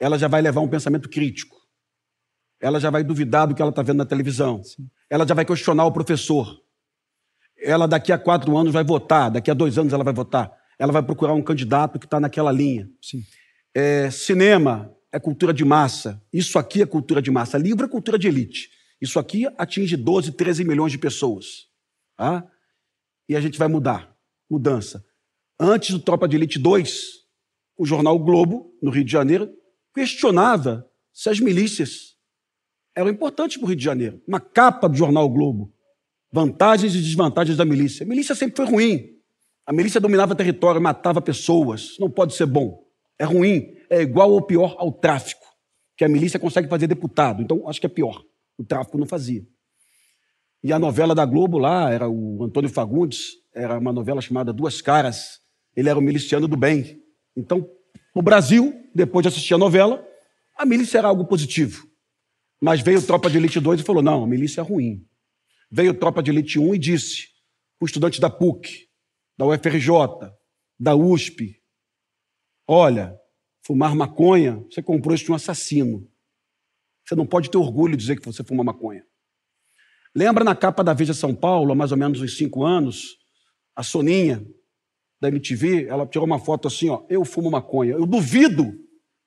ela já vai levar um pensamento crítico. Ela já vai duvidar do que ela está vendo na televisão. Sim. Ela já vai questionar o professor. Ela daqui a quatro anos vai votar, daqui a dois anos ela vai votar. Ela vai procurar um candidato que está naquela linha. É, cinema é cultura de massa. Isso aqui é cultura de massa. Livro é cultura de elite. Isso aqui atinge 12, 13 milhões de pessoas. Tá? E a gente vai mudar. Mudança. Antes do Tropa de Elite 2, o jornal Globo, no Rio de Janeiro, questionava se as milícias eram importantes para o Rio de Janeiro. Uma capa do jornal o Globo. Vantagens e desvantagens da milícia. A milícia sempre foi ruim. A milícia dominava território, matava pessoas. Não pode ser bom. É ruim. É igual ou pior ao tráfico. que a milícia consegue fazer deputado. Então, acho que é pior. O tráfico não fazia. E a novela da Globo lá, era o Antônio Fagundes, era uma novela chamada Duas Caras. Ele era um miliciano do bem. Então, o Brasil, depois de assistir a novela, a milícia era algo positivo. Mas veio Tropa de Elite 2 e falou: não, a milícia é ruim. Veio Tropa de Elite 1 e disse: o estudante da PUC, da UFRJ, da USP, olha, fumar maconha, você comprou isso de um assassino. Você não pode ter orgulho de dizer que você fuma maconha. Lembra na capa da Veja São Paulo, há mais ou menos uns cinco anos, a Soninha, da MTV, ela tirou uma foto assim, ó, eu fumo maconha. Eu duvido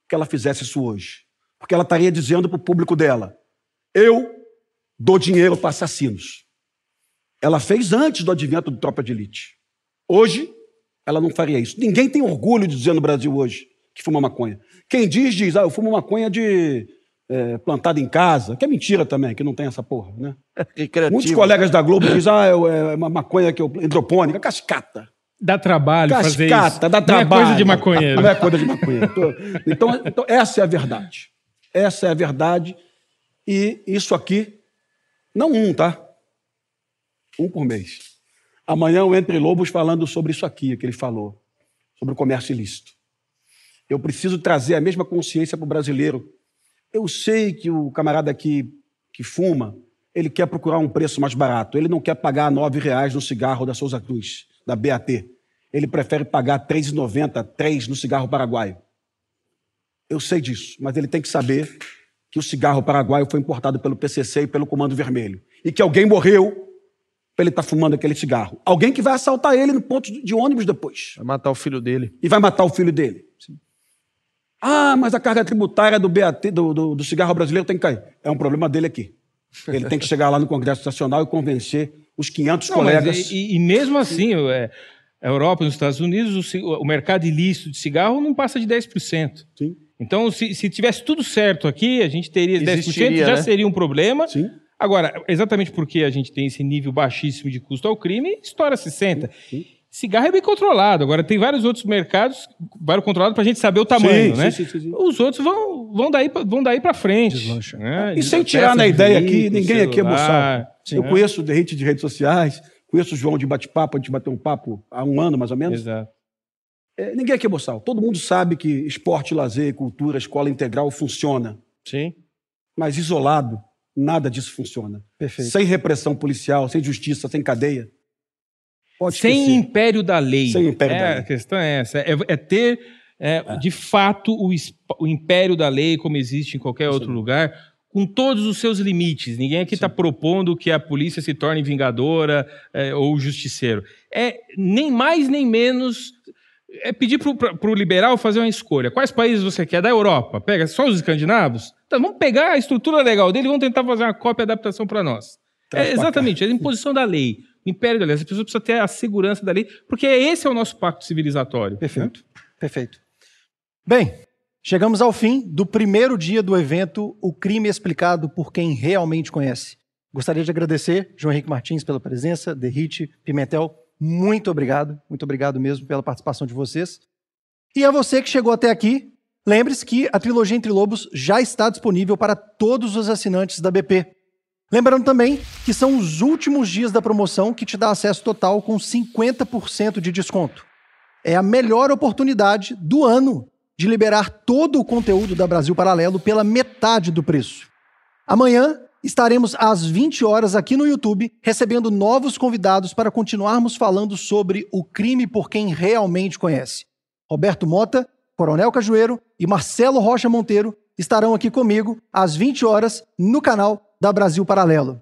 que ela fizesse isso hoje. Porque ela estaria dizendo para o público dela, eu dou dinheiro para assassinos. Ela fez antes do advento do Tropa de Elite. Hoje, ela não faria isso. Ninguém tem orgulho de dizer no Brasil hoje que fuma maconha. Quem diz, diz, ah, eu fumo maconha de é, plantada em casa, que é mentira também, que não tem essa porra, né? Muitos colegas da Globo dizem, ah, é uma maconha que eu, hidropônica, cascata. Dá trabalho cascata, fazer isso. dá Não trabalho. é coisa de maconheiro. Não é coisa de maconheiro. Então, então, essa é a verdade. Essa é a verdade. E isso aqui, não um, tá? Um por mês. Amanhã o Entre Lobos falando sobre isso aqui que ele falou, sobre o comércio ilícito. Eu preciso trazer a mesma consciência para o brasileiro. Eu sei que o camarada aqui que fuma, ele quer procurar um preço mais barato. Ele não quer pagar nove reais no cigarro da Souza Cruz, da BAT. Ele prefere pagar R$ 3,90, três no cigarro paraguaio. Eu sei disso, mas ele tem que saber que o cigarro paraguaio foi importado pelo PCC e pelo Comando Vermelho. E que alguém morreu para ele estar fumando aquele cigarro. Alguém que vai assaltar ele no ponto de ônibus depois. Vai matar o filho dele. E vai matar o filho dele. Ah, mas a carga tributária do BAT, do, do, do cigarro brasileiro tem que cair. É um problema dele aqui. Ele tem que chegar lá no Congresso Nacional e convencer os 500 Não, colegas. E, e mesmo assim, é, a Europa e os Estados Unidos, o, o mercado ilícito de cigarro não passa de 10%. Sim. Então, se, se tivesse tudo certo aqui, a gente teria 10%, Existiria, já né? seria um problema. Agora, exatamente porque a gente tem esse nível baixíssimo de custo ao crime, estoura 60%. Cigarro é bem controlado. Agora, tem vários outros mercados, vários controlados para a gente saber o tamanho, Sim, né? sim, sim. Os outros vão, vão daí vão daí para frente. né? E sem tirar na de ideia aqui, ninguém aqui é celular, boçal. Eu né? conheço o Derrite de redes sociais, conheço o João de bate-papo, a gente bateu um papo há um ano mais ou menos. Exato. É, ninguém aqui é boçal. Todo mundo sabe que esporte, lazer, cultura, escola integral funciona. Sim. Mas isolado, nada disso funciona. Perfeito. Sem repressão policial, sem justiça, sem cadeia. Pode Sem esquecer. império da lei. Sem império É, da lei. A questão é essa. É, é ter, é, de fato, o, o império da lei, como existe em qualquer outro lugar, com todos os seus limites. Ninguém aqui está propondo que a polícia se torne vingadora é, ou justiceiro. É nem mais nem menos. É pedir para o liberal fazer uma escolha. Quais países você quer? Da Europa? Pega só os escandinavos? Então, vamos pegar a estrutura legal dele e vamos tentar fazer uma cópia e adaptação para nós. Traz É, exatamente, é a imposição da lei. Império da lei. As pessoas precisam ter a segurança da lei, porque esse é o nosso pacto civilizatório. Perfeito. Perfeito. Bem, chegamos ao fim do primeiro dia do evento O Crime Explicado por Quem Realmente Conhece. Gostaria de agradecer João Henrique Martins pela presença, Derrite, Pimentel, muito obrigado, muito obrigado mesmo pela participação de vocês. E a você que chegou até aqui, lembre-se que a trilogia Entre Lobos já está disponível para todos os assinantes da BP. Lembrando também que são os últimos dias da promoção que te dá acesso total com 50% de desconto. É a melhor oportunidade do ano de liberar todo o conteúdo da Brasil Paralelo pela metade do preço. Amanhã estaremos às 20 horas aqui no YouTube recebendo novos convidados para continuarmos falando sobre o crime por quem realmente conhece. Roberto Mota, Coronel Cajueiro e Marcelo Rocha Monteiro estarão aqui comigo às 20 horas no canal da Brasil Paralelo.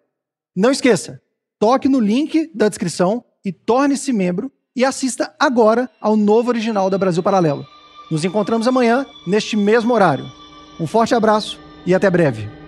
Não esqueça, toque no link da descrição e torne-se membro e assista agora ao novo original da Brasil Paralelo. Nos encontramos amanhã neste mesmo horário. Um forte abraço e até breve.